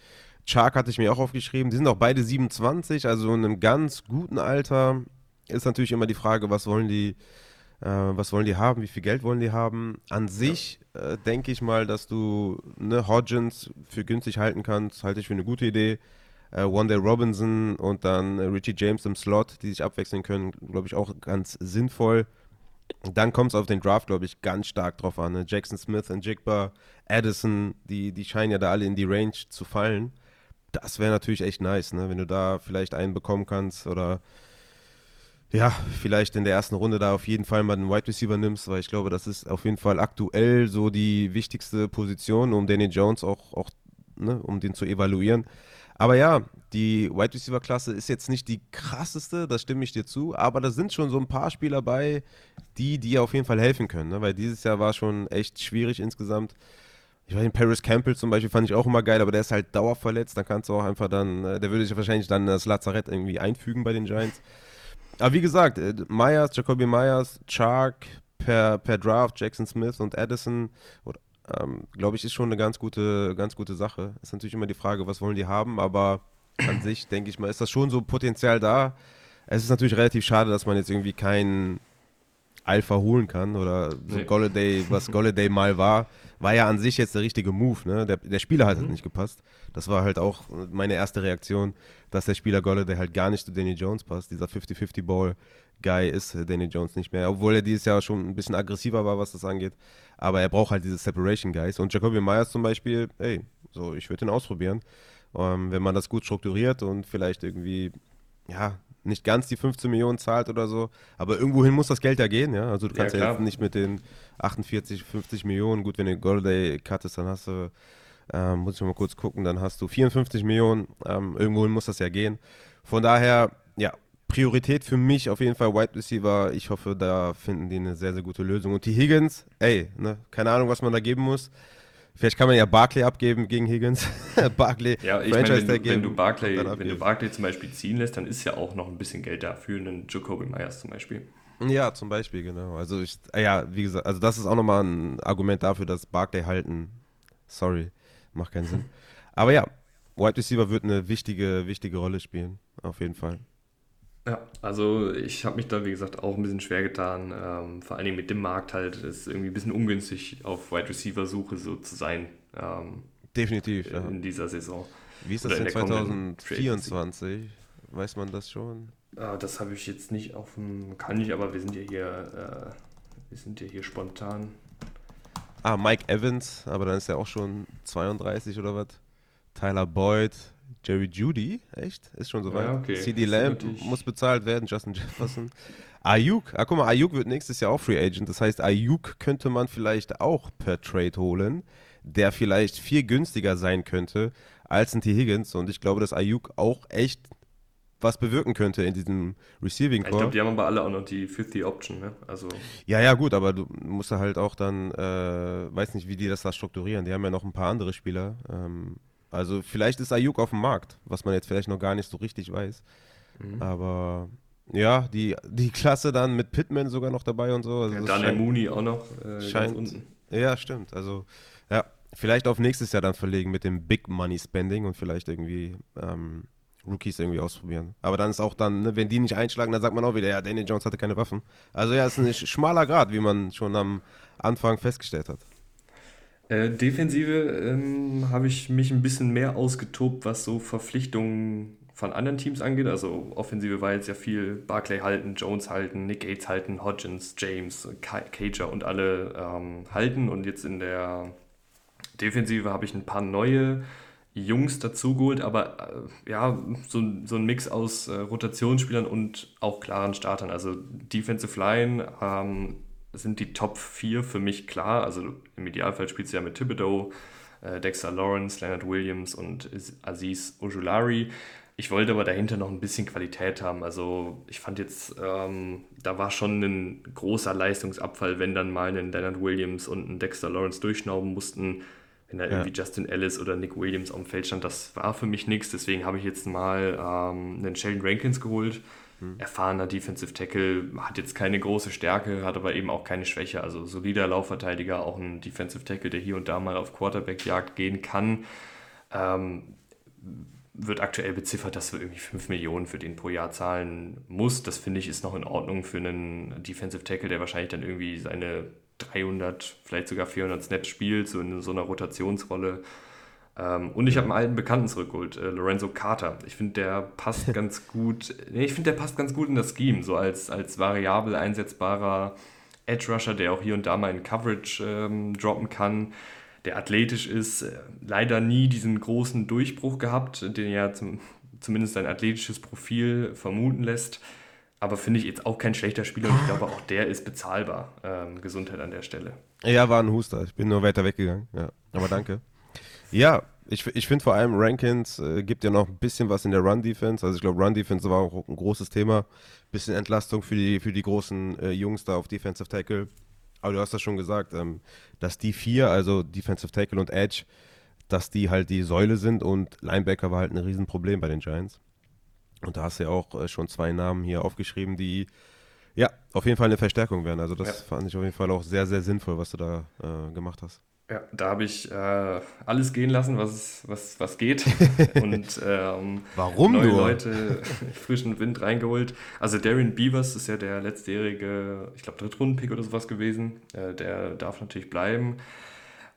Chark hatte ich mir auch aufgeschrieben. Die sind auch beide 27, also in einem ganz guten Alter. Ist natürlich immer die Frage, was wollen die, äh, was wollen die haben, wie viel Geld wollen die haben. An sich ja. äh, denke ich mal, dass du ne, Hodgins für günstig halten kannst, halte ich für eine gute Idee. Äh, One Day Robinson und dann Richie James im Slot, die sich abwechseln können, glaube ich auch ganz sinnvoll. Dann kommt es auf den Draft, glaube ich, ganz stark drauf an. Ne? Jackson Smith und Jigba, Addison, die, die scheinen ja da alle in die Range zu fallen. Das wäre natürlich echt nice, ne? wenn du da vielleicht einen bekommen kannst oder ja, vielleicht in der ersten Runde da auf jeden Fall mal einen Wide Receiver nimmst, weil ich glaube, das ist auf jeden Fall aktuell so die wichtigste Position, um Danny Jones auch, auch ne, um den zu evaluieren. Aber ja, die Wide Receiver Klasse ist jetzt nicht die krasseste, das stimme ich dir zu, aber da sind schon so ein paar Spieler bei, die dir auf jeden Fall helfen können, ne? weil dieses Jahr war schon echt schwierig insgesamt. Ich weiß nicht, Paris Campbell zum Beispiel fand ich auch immer geil, aber der ist halt dauerverletzt, dann kannst du auch einfach dann, äh, der würde sich wahrscheinlich dann das Lazarett irgendwie einfügen bei den Giants. Aber wie gesagt, äh, Myers, Jacoby Myers, Chark, per, per Draft Jackson Smith und Addison, ähm, glaube ich, ist schon eine ganz gute, ganz gute Sache. Ist natürlich immer die Frage, was wollen die haben, aber an sich, denke ich mal, ist das schon so Potenzial da. Es ist natürlich relativ schade, dass man jetzt irgendwie keinen Alpha holen kann oder so nee. Golladay, was Golladay mal war, war ja an sich jetzt der richtige Move. Ne? Der, der Spieler hat halt mhm. halt nicht gepasst. Das war halt auch meine erste Reaktion, dass der Spieler Golladay halt gar nicht zu Danny Jones passt. Dieser 50-50-Ball-Guy ist Danny Jones nicht mehr, obwohl er dieses Jahr schon ein bisschen aggressiver war, was das angeht. Aber er braucht halt diese Separation-Guys. Und Jacoby Myers zum Beispiel, ey, so, ich würde ihn ausprobieren. Ähm, wenn man das gut strukturiert und vielleicht irgendwie, ja, nicht ganz die 15 Millionen zahlt oder so, aber irgendwohin muss das Geld ja gehen, ja. Also du kannst ja, ja jetzt nicht mit den 48, 50 Millionen, gut, wenn du Golday cuttest, dann hast du, ähm, muss ich mal kurz gucken, dann hast du 54 Millionen, ähm, irgendwohin muss das ja gehen. Von daher, ja, Priorität für mich auf jeden Fall Wide Receiver. Ich hoffe, da finden die eine sehr, sehr gute Lösung. Und die Higgins, ey, ne, keine Ahnung, was man da geben muss. Vielleicht kann man ja Barclay abgeben gegen Higgins. Barclay, ja, ich Franchise meine, wenn, du, wenn, du Barclay, wenn du Barclay zum Beispiel ziehen lässt, dann ist ja auch noch ein bisschen Geld da für einen Jacoby Myers zum Beispiel. Ja, zum Beispiel, genau. Also ich, ja, wie gesagt, also das ist auch nochmal ein Argument dafür, dass Barclay halten. Sorry, macht keinen Sinn. Aber ja, Wide Receiver wird eine wichtige, wichtige Rolle spielen, auf jeden Fall. Ja, also ich habe mich da, wie gesagt, auch ein bisschen schwer getan. Ähm, vor allen Dingen mit dem Markt halt. ist irgendwie ein bisschen ungünstig, auf Wide Receiver-Suche so zu sein. Ähm, Definitiv, in, ja. In dieser Saison. Wie ist das denn 2024? Weiß man das schon? Ah, das habe ich jetzt nicht auf dem. Kann ich, aber wir sind ja hier. Äh, wir sind ja hier spontan. Ah, Mike Evans, aber dann ist er auch schon 32 oder was? Tyler Boyd, Jerry Judy, echt? Ist schon soweit. Ja, okay. CD Lamb muss bezahlt werden, Justin Jefferson. Ayuk, ah, guck mal, Ayuk wird nächstes Jahr auch Free Agent. Das heißt, Ayuk könnte man vielleicht auch per Trade holen, der vielleicht viel günstiger sein könnte als ein T. Higgins. Und ich glaube, dass Ayuk auch echt was bewirken könnte in diesem Receiving Core. Ich glaube, die haben aber alle auch noch die 50 Option, ne? Also ja, ja, gut, aber du musst halt auch dann, äh, weiß nicht, wie die das da strukturieren. Die haben ja noch ein paar andere Spieler. Ähm, also vielleicht ist Ayuk auf dem Markt, was man jetzt vielleicht noch gar nicht so richtig weiß. Mhm. Aber ja, die, die Klasse dann mit Pittman sogar noch dabei und so. Also ja, Daniel Mooney auch noch äh, scheint, unten. Ja, stimmt. Also ja, vielleicht auf nächstes Jahr dann verlegen mit dem Big Money Spending und vielleicht irgendwie ähm, Rookies irgendwie ausprobieren. Aber dann ist auch dann, ne, wenn die nicht einschlagen, dann sagt man auch wieder, ja, Daniel Jones hatte keine Waffen. Also ja, es ist ein schmaler Grad, wie man schon am Anfang festgestellt hat. Äh, Defensive ähm, habe ich mich ein bisschen mehr ausgetobt, was so Verpflichtungen von anderen Teams angeht. Also Offensive war jetzt ja viel Barclay halten, Jones halten, Nick Gates halten, Hodgins, James, Cager und alle ähm, halten. Und jetzt in der Defensive habe ich ein paar neue Jungs dazugeholt, aber äh, ja, so, so ein Mix aus äh, Rotationsspielern und auch klaren Startern. Also Defensive Line ähm, sind die Top 4 für mich klar. Also im Idealfall spielt du ja mit Thibodeau, äh, Dexter Lawrence, Leonard Williams und Aziz Ojulari. Ich wollte aber dahinter noch ein bisschen Qualität haben. Also ich fand jetzt, ähm, da war schon ein großer Leistungsabfall, wenn dann mal ein Leonard Williams und ein Dexter Lawrence durchschnauben mussten. Wenn da ja. irgendwie Justin Ellis oder Nick Williams auf dem Feld stand, das war für mich nichts. Deswegen habe ich jetzt mal ähm, einen Sheldon Rankins geholt Mhm. Erfahrener Defensive Tackle, hat jetzt keine große Stärke, hat aber eben auch keine Schwäche. Also solider Laufverteidiger, auch ein Defensive Tackle, der hier und da mal auf Quarterback-Jagd gehen kann. Ähm, wird aktuell beziffert, dass wir irgendwie 5 Millionen für den pro Jahr zahlen muss. Das finde ich ist noch in Ordnung für einen Defensive Tackle, der wahrscheinlich dann irgendwie seine 300, vielleicht sogar 400 Snaps spielt, so in so einer Rotationsrolle. Ähm, und ich habe einen alten Bekannten zurückgeholt, äh, Lorenzo Carter. Ich finde, der passt ganz gut. Nee, ich finde, der passt ganz gut in das Scheme, so als, als variabel einsetzbarer Edge Rusher, der auch hier und da mal in Coverage ähm, droppen kann, der athletisch ist, äh, leider nie diesen großen Durchbruch gehabt, den ja zum, zumindest sein athletisches Profil vermuten lässt. Aber finde ich jetzt auch kein schlechter Spieler und ich glaube auch der ist bezahlbar. Ähm, Gesundheit an der Stelle. Ja, war ein Huster. Ich bin nur weiter weggegangen. Ja, aber danke. Ja, ich, ich finde vor allem Rankins äh, gibt ja noch ein bisschen was in der Run-Defense. Also ich glaube, Run-Defense war auch ein großes Thema. Bisschen Entlastung für die, für die großen äh, Jungs da auf Defensive Tackle. Aber du hast das schon gesagt, ähm, dass die vier, also Defensive Tackle und Edge, dass die halt die Säule sind und Linebacker war halt ein Riesenproblem bei den Giants. Und da hast du ja auch äh, schon zwei Namen hier aufgeschrieben, die Ja, auf jeden Fall eine Verstärkung werden. Also das ja. fand ich auf jeden Fall auch sehr, sehr sinnvoll, was du da äh, gemacht hast. Ja, da habe ich äh, alles gehen lassen, was, was, was geht. Und ähm, Warum neue du? Leute, frischen Wind reingeholt. Also Darren Beavers ist ja der letztjährige, ich glaube, Drittrunden-Pick oder sowas gewesen. Äh, der darf natürlich bleiben.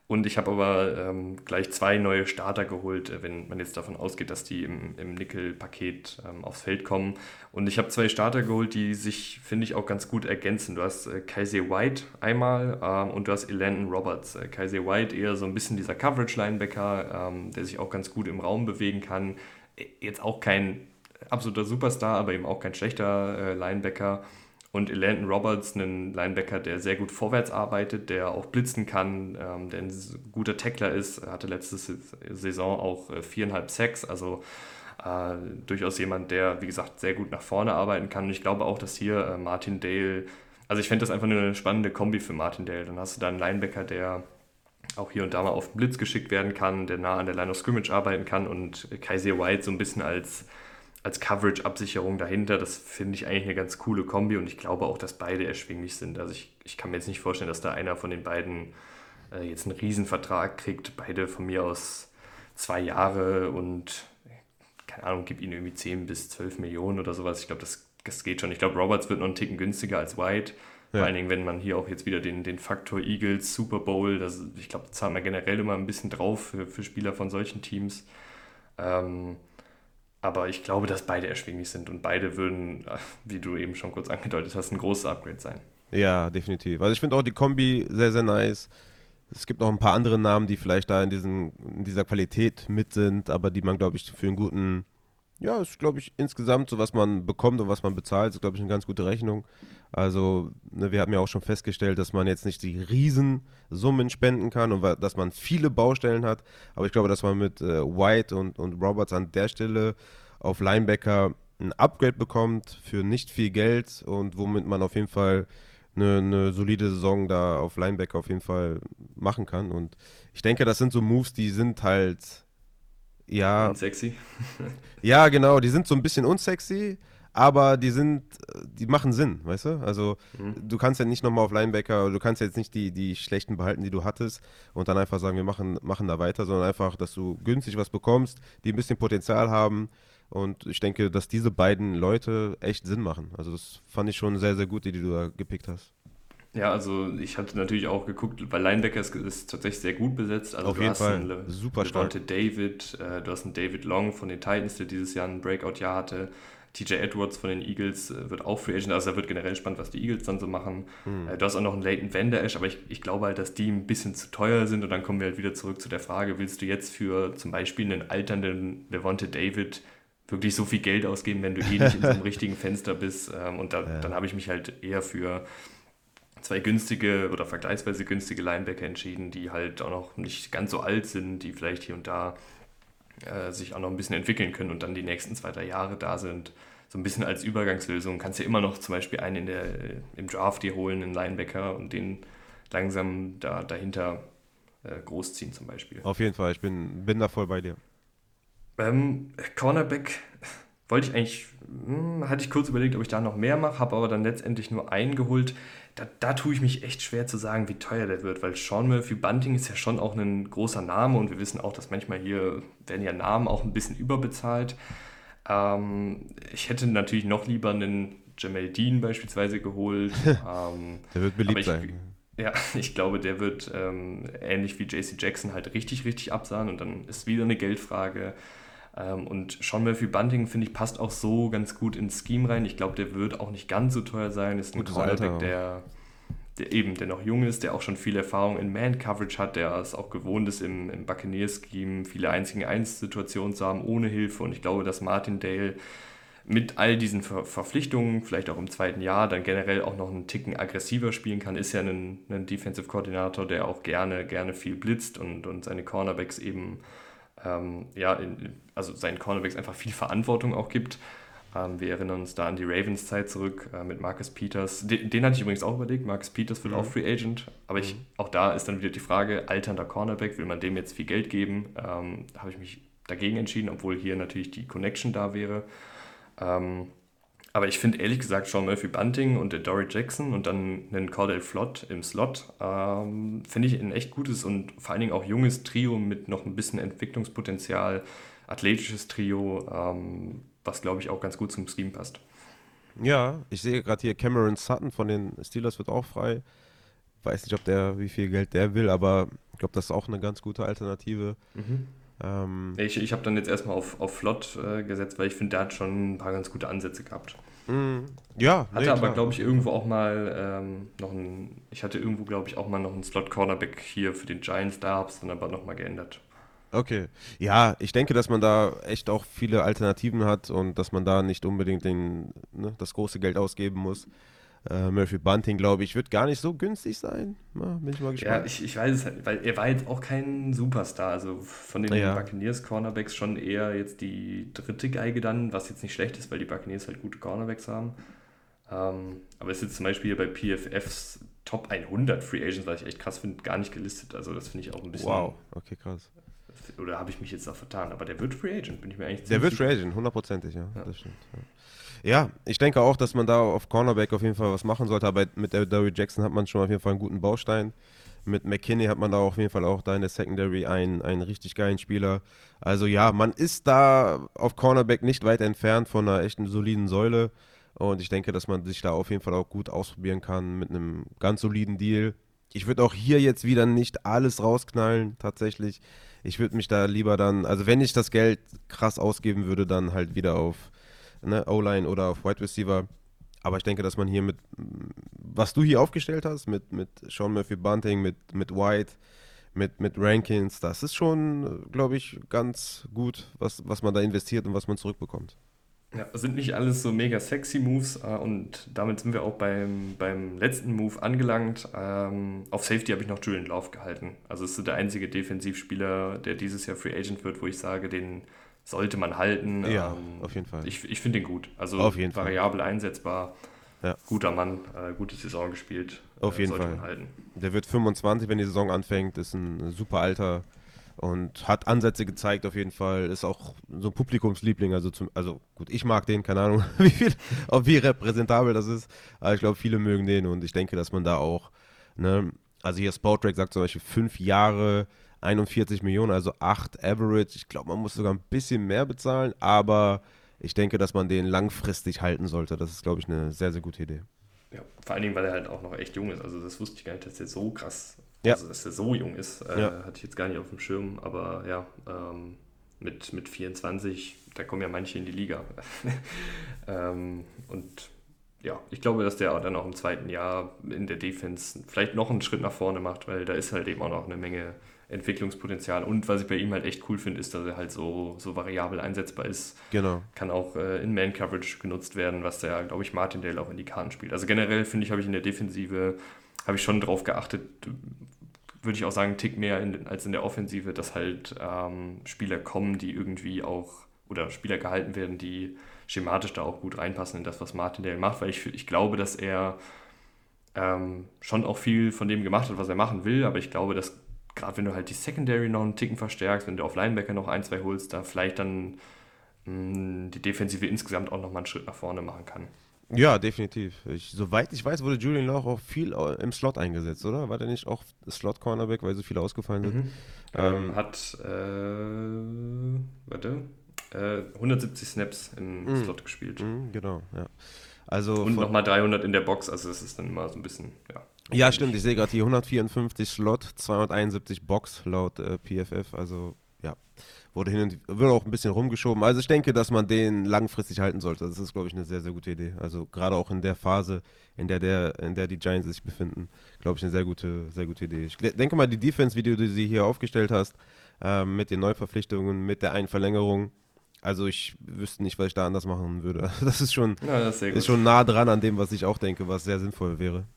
Und ich habe aber ähm, gleich zwei neue Starter geholt, äh, wenn man jetzt davon ausgeht, dass die im, im Nickel-Paket ähm, aufs Feld kommen. Und ich habe zwei Starter geholt, die sich, finde ich, auch ganz gut ergänzen. Du hast äh, Kaiser White einmal ähm, und du hast Elandon Roberts. Äh, Kaiser White eher so ein bisschen dieser Coverage-Linebacker, ähm, der sich auch ganz gut im Raum bewegen kann. Jetzt auch kein absoluter Superstar, aber eben auch kein schlechter äh, Linebacker. Und Landon Roberts, ein Linebacker, der sehr gut vorwärts arbeitet, der auch blitzen kann, ähm, der ein guter Tackler ist, er hatte letzte Saison auch äh, viereinhalb Sacks, also äh, durchaus jemand, der, wie gesagt, sehr gut nach vorne arbeiten kann. Und ich glaube auch, dass hier äh, Martin Dale, also ich fände das einfach eine spannende Kombi für Martin Dale. Dann hast du da einen Linebacker, der auch hier und da mal auf den Blitz geschickt werden kann, der nah an der Line of Scrimmage arbeiten kann und Kaiser White so ein bisschen als als Coverage-Absicherung dahinter. Das finde ich eigentlich eine ganz coole Kombi und ich glaube auch, dass beide erschwinglich sind. Also ich, ich kann mir jetzt nicht vorstellen, dass da einer von den beiden äh, jetzt einen Riesenvertrag kriegt. Beide von mir aus zwei Jahre und keine Ahnung, gib ihnen irgendwie 10 bis 12 Millionen oder sowas. Ich glaube, das, das geht schon. Ich glaube, Roberts wird noch einen Ticken günstiger als White. Ja. Vor allen Dingen, wenn man hier auch jetzt wieder den, den Faktor Eagles, Super Bowl, das, ich glaube, da zahlt man generell immer ein bisschen drauf für, für Spieler von solchen Teams. Ähm, aber ich glaube, dass beide erschwinglich sind und beide würden, wie du eben schon kurz angedeutet hast, ein großes Upgrade sein. Ja, definitiv. Also ich finde auch die Kombi sehr, sehr nice. Es gibt noch ein paar andere Namen, die vielleicht da in, diesen, in dieser Qualität mit sind, aber die man, glaube ich, für einen guten, ja, ist, glaube ich, insgesamt so, was man bekommt und was man bezahlt, ist, glaube ich, eine ganz gute Rechnung. Also, ne, wir haben ja auch schon festgestellt, dass man jetzt nicht die Riesensummen spenden kann und dass man viele Baustellen hat. Aber ich glaube, dass man mit äh, White und, und Roberts an der Stelle auf Linebacker ein Upgrade bekommt für nicht viel Geld und womit man auf jeden Fall eine, eine, solide Saison da auf Linebacker auf jeden Fall machen kann. Und ich denke, das sind so Moves, die sind halt ja. Unsexy. ja, genau, die sind so ein bisschen unsexy, aber die sind, die machen Sinn, weißt du? Also mhm. du kannst ja nicht nochmal auf Linebacker, du kannst jetzt nicht die, die schlechten behalten, die du hattest und dann einfach sagen, wir machen, machen da weiter, sondern einfach, dass du günstig was bekommst, die ein bisschen Potenzial haben und ich denke, dass diese beiden Leute echt Sinn machen. Also das fand ich schon sehr, sehr gut, die, die du da gepickt hast. Ja, also ich hatte natürlich auch geguckt, weil Linebacker ist, ist tatsächlich sehr gut besetzt. Also Auf jeden Fall, einen, super stark. David, äh, du hast einen David Long von den Titans, der dieses Jahr ein Breakout-Jahr hatte. TJ Edwards von den Eagles äh, wird auch Free Agent, also da wird generell spannend, was die Eagles dann so machen. Hm. Äh, du hast auch noch einen Leighton Vander Esch, aber ich, ich glaube halt, dass die ein bisschen zu teuer sind und dann kommen wir halt wieder zurück zu der Frage, willst du jetzt für zum Beispiel einen alternden Levante David wirklich so viel Geld ausgeben, wenn du eh nicht in so einem richtigen Fenster bist ähm, und da, ja. dann habe ich mich halt eher für zwei günstige oder vergleichsweise günstige Linebacker entschieden, die halt auch noch nicht ganz so alt sind, die vielleicht hier und da äh, sich auch noch ein bisschen entwickeln können und dann die nächsten zwei, drei Jahre da sind. So ein bisschen als Übergangslösung. Kannst ja immer noch zum Beispiel einen in der, im Draft dir holen, einen Linebacker und den langsam da, dahinter äh, großziehen zum Beispiel. Auf jeden Fall, ich bin, bin da voll bei dir. Ähm, Cornerback wollte ich eigentlich, hm, hatte ich kurz überlegt, ob ich da noch mehr mache, habe aber dann letztendlich nur einen geholt da, da tue ich mich echt schwer zu sagen, wie teuer der wird, weil Sean Murphy Bunting ist ja schon auch ein großer Name und wir wissen auch, dass manchmal hier werden ja Namen auch ein bisschen überbezahlt. Ähm, ich hätte natürlich noch lieber einen Jamel Dean beispielsweise geholt. ähm, der wird beliebt ich, sein. Ja, ich glaube, der wird ähm, ähnlich wie JC Jackson halt richtig, richtig absahen und dann ist wieder eine Geldfrage. Ähm, und Sean Murphy Bunting, finde ich, passt auch so ganz gut ins Scheme rein. Ich glaube, der wird auch nicht ganz so teuer sein. Ist ein Gutes Cornerback, der, der eben, der noch jung ist, der auch schon viel Erfahrung in Man-Coverage hat, der es auch gewohnt ist, im, im Buccaneer-Scheme viele einzigen Eins-Situationen zu haben, ohne Hilfe. Und ich glaube, dass Martin Dale mit all diesen Ver Verpflichtungen, vielleicht auch im zweiten Jahr, dann generell auch noch einen Ticken aggressiver spielen kann, ist ja ein, ein Defensive Koordinator, der auch gerne, gerne viel blitzt und, und seine Cornerbacks eben ähm, ja, in, also seinen Cornerbacks einfach viel Verantwortung auch gibt. Ähm, wir erinnern uns da an die Ravens-Zeit zurück äh, mit Marcus Peters. Den, den, hatte ich übrigens auch überlegt. Marcus Peters wird mhm. auch Free Agent. Aber ich, mhm. auch da ist dann wieder die Frage, alternder Cornerback, will man dem jetzt viel Geld geben? Ähm, habe ich mich dagegen entschieden, obwohl hier natürlich die Connection da wäre. Ähm, Aber ich finde ehrlich gesagt Sean Murphy Bunting und der Dory Jackson und dann einen Cordell Flott im Slot, ähm, finde ich ein echt gutes und vor allen Dingen auch junges Trio mit noch ein bisschen Entwicklungspotenzial, athletisches Trio, ähm, was glaube ich auch ganz gut zum Scheme passt. Ja, ich sehe gerade hier Cameron Sutton von den Steelers wird auch frei. Weiß nicht, ob der, wie viel Geld der will, aber ich glaube, das ist auch eine ganz gute Alternative. Mhm. Ähm, ich ich habe dann jetzt erstmal auf, auf Flott äh, gesetzt, weil ich finde, der hat schon ein paar ganz gute Ansätze gehabt. Mm, ja, hatte nee, aber, glaube ich, irgendwo auch mal ähm, noch ein, ich hatte irgendwo, glaube ich, auch mal noch einen Slot-Cornerback hier für den Giants, da habe es dann aber nochmal geändert. Okay. Ja, ich denke, dass man da echt auch viele Alternativen hat und dass man da nicht unbedingt den, ne, das große Geld ausgeben muss. Äh, Murphy Bunting, glaube ich, wird gar nicht so günstig sein. Na, bin ich mal gespannt. Ja, ich, ich weiß es halt, weil er war jetzt auch kein Superstar. Also von den ja. Buccaneers Cornerbacks schon eher jetzt die dritte Geige dann, was jetzt nicht schlecht ist, weil die Buccaneers halt gute Cornerbacks haben. Ähm, aber es ist jetzt zum Beispiel bei PFFs Top 100 Free Agents, was ich echt krass finde, gar nicht gelistet. Also das finde ich auch ein bisschen. Wow, okay, krass. Oder habe ich mich jetzt auch vertan? Aber der wird Free Agent, bin ich mir eigentlich Der wird Free Agent, hundertprozentig, ja, ja. Das stimmt. Ja. Ja, ich denke auch, dass man da auf Cornerback auf jeden Fall was machen sollte. Aber mit Dory Jackson hat man schon auf jeden Fall einen guten Baustein. Mit McKinney hat man da auf jeden Fall auch da in der Secondary einen, einen richtig geilen Spieler. Also ja, man ist da auf Cornerback nicht weit entfernt von einer echten soliden Säule. Und ich denke, dass man sich da auf jeden Fall auch gut ausprobieren kann mit einem ganz soliden Deal. Ich würde auch hier jetzt wieder nicht alles rausknallen, tatsächlich. Ich würde mich da lieber dann, also wenn ich das Geld krass ausgeben würde, dann halt wieder auf ne, O-Line oder auf Wide Receiver. Aber ich denke, dass man hier mit, was du hier aufgestellt hast, mit, mit Sean Murphy Bunting, mit, mit White, mit, mit Rankins, das ist schon, glaube ich, ganz gut, was, was man da investiert und was man zurückbekommt. Ja, sind nicht alles so mega sexy Moves äh, und damit sind wir auch beim, beim letzten Move angelangt. Ähm, auf Safety habe ich noch Julian Love gehalten. Also es ist der einzige Defensivspieler, der dieses Jahr Free Agent wird, wo ich sage, den sollte man halten. Ja, ähm, auf jeden Fall. Ich, ich finde den gut. Also auf jeden variabel Fall. einsetzbar. Ja. Guter Mann, äh, gute Saison gespielt. Auf äh, jeden Fall. Der wird 25, wenn die Saison anfängt, ist ein super Alter und hat Ansätze gezeigt auf jeden Fall. Ist auch so ein Publikumsliebling. Also, zum, also gut, ich mag den, keine Ahnung, wie viel, ob wie repräsentabel das ist. Aber ich glaube, viele mögen den und ich denke, dass man da auch, ne, also hier Sportrack sagt zum Beispiel fünf Jahre 41 Millionen, also 8 Average. Ich glaube, man muss sogar ein bisschen mehr bezahlen, aber ich denke, dass man den langfristig halten sollte. Das ist, glaube ich, eine sehr, sehr gute Idee. Ja, vor allen Dingen, weil er halt auch noch echt jung ist. Also das wusste ich gar nicht, dass er so krass, ja. also dass er so jung ist. Äh, ja. Hatte ich jetzt gar nicht auf dem Schirm, aber ja, ähm, mit, mit 24, da kommen ja manche in die Liga. ähm, und ja, ich glaube, dass der dann auch im zweiten Jahr in der Defense vielleicht noch einen Schritt nach vorne macht, weil da ist halt eben auch noch eine Menge Entwicklungspotenzial. Und was ich bei ihm halt echt cool finde, ist, dass er halt so, so variabel einsetzbar ist. Genau. Kann auch äh, in Man-Coverage genutzt werden, was der, glaube ich, Martindale auch in die Karten spielt. Also generell finde ich, habe ich in der Defensive, habe ich schon darauf geachtet, würde ich auch sagen, einen Tick mehr in, als in der Offensive, dass halt ähm, Spieler kommen, die irgendwie auch, oder Spieler gehalten werden, die schematisch da auch gut reinpassen in das, was Martindale macht, weil ich, ich glaube, dass er ähm, schon auch viel von dem gemacht hat, was er machen will, aber ich glaube, dass gerade wenn du halt die Secondary noch einen Ticken verstärkst, wenn du auf Linebacker noch ein, zwei holst, da vielleicht dann mh, hm, die Defensive insgesamt auch nochmal einen Schritt nach vorne machen kann. Ja, definitiv. Ich, soweit ich weiß, wurde Julian Love auch viel im Slot eingesetzt, oder? War der nicht auch Slot-Cornerback, weil so viele ausgefallen sind? Mhm. Ähm, ähm, hat, äh, warte, äh, 170 Snaps im mhm. Slot gespielt. Mhm, genau, ja. Also Und nochmal 300 in der Box, also das ist dann immer so ein bisschen, ja. Ja, stimmt. Ich sehe gerade hier 154 Slot, 271 Box laut äh, PFF. Also ja, wurde hin und wird auch ein bisschen rumgeschoben. Also ich denke, dass man den langfristig halten sollte. Das ist, glaube ich, eine sehr, sehr gute Idee. Also gerade auch in der Phase, in der, der, in der die Giants sich befinden, glaube ich, eine sehr gute, sehr gute Idee. Ich denke mal, die Defense, wie du sie hier aufgestellt hast, äh, mit den Neuverpflichtungen, mit der einen Verlängerung, also ich wüsste nicht, was ich da anders machen würde. Das ist schon, ja, das ist, ist schon nah dran an dem, was ich auch denke, was sehr sinnvoll wäre.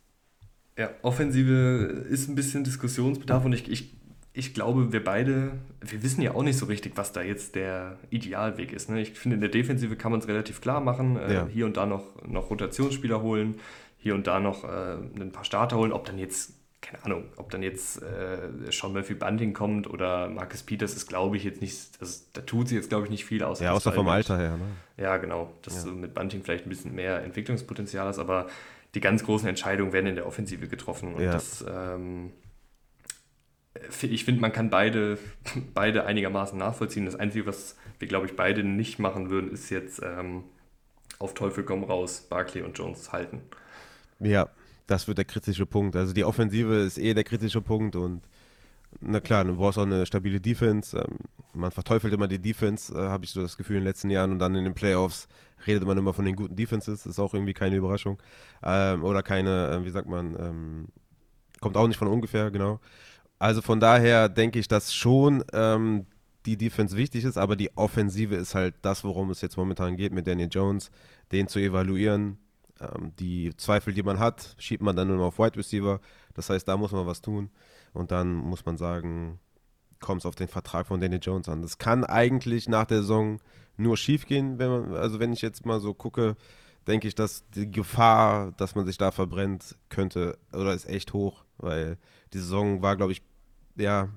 Ja, Offensive ist ein bisschen Diskussionsbedarf und ich, ich, ich glaube, wir beide, wir wissen ja auch nicht so richtig, was da jetzt der Idealweg ist. Ne? Ich finde, in der Defensive kann man es relativ klar machen. Äh, ja. Hier und da noch, noch Rotationsspieler holen, hier und da noch äh, ein paar Starter holen. Ob dann jetzt keine Ahnung, ob dann jetzt äh, Sean Murphy Bunting kommt oder Marcus Peters ist, glaube ich, jetzt nicht, also, da tut sie jetzt, glaube ich, nicht viel aus. Ja, außer vom Alter her, ne? Ja, genau, dass ja. du mit Bunting vielleicht ein bisschen mehr Entwicklungspotenzial hast, aber die ganz großen Entscheidungen werden in der Offensive getroffen und ja. das, ähm, ich finde, man kann beide, beide einigermaßen nachvollziehen. Das Einzige, was wir, glaube ich, beide nicht machen würden, ist jetzt ähm, auf Teufel komm raus Barkley und Jones halten. Ja, das wird der kritische Punkt. Also die Offensive ist eh der kritische Punkt und na klar, du brauchst auch eine stabile Defense. Ähm, man verteufelt immer die Defense, äh, habe ich so das Gefühl in den letzten Jahren und dann in den Playoffs redet man immer von den guten Defenses. Ist auch irgendwie keine Überraschung. Ähm, oder keine, äh, wie sagt man, ähm, kommt auch nicht von ungefähr, genau. Also von daher denke ich, dass schon ähm, die Defense wichtig ist, aber die Offensive ist halt das, worum es jetzt momentan geht mit Daniel Jones, den zu evaluieren, ähm, die Zweifel, die man hat, schiebt man dann nur auf Wide Receiver. Das heißt, da muss man was tun. Und dann muss man sagen, kommt es auf den Vertrag von Danny Jones an. Das kann eigentlich nach der Saison nur schief gehen. Wenn man, also wenn ich jetzt mal so gucke, denke ich, dass die Gefahr, dass man sich da verbrennt, könnte oder ist echt hoch, weil die Saison war, glaube ich, ja,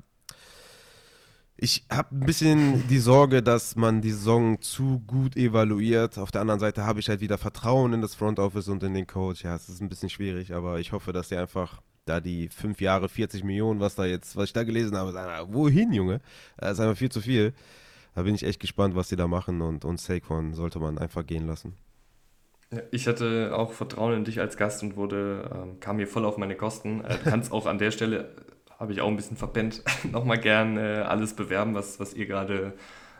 ich habe ein bisschen die Sorge, dass man die Saison zu gut evaluiert. Auf der anderen Seite habe ich halt wieder Vertrauen in das Front Office und in den Coach. Ja, es ist ein bisschen schwierig, aber ich hoffe, dass die einfach da die fünf Jahre 40 Millionen, was da jetzt, was ich da gelesen habe, sagen, wohin, Junge? Das ist einfach viel zu viel. Da bin ich echt gespannt, was die da machen und, und Saquon sollte man einfach gehen lassen. Ich hatte auch Vertrauen in dich als Gast und wurde, ähm, kam mir voll auf meine Kosten. Äh, du kannst auch an der Stelle habe ich auch ein bisschen verpennt, nochmal gern äh, alles bewerben, was, was ihr gerade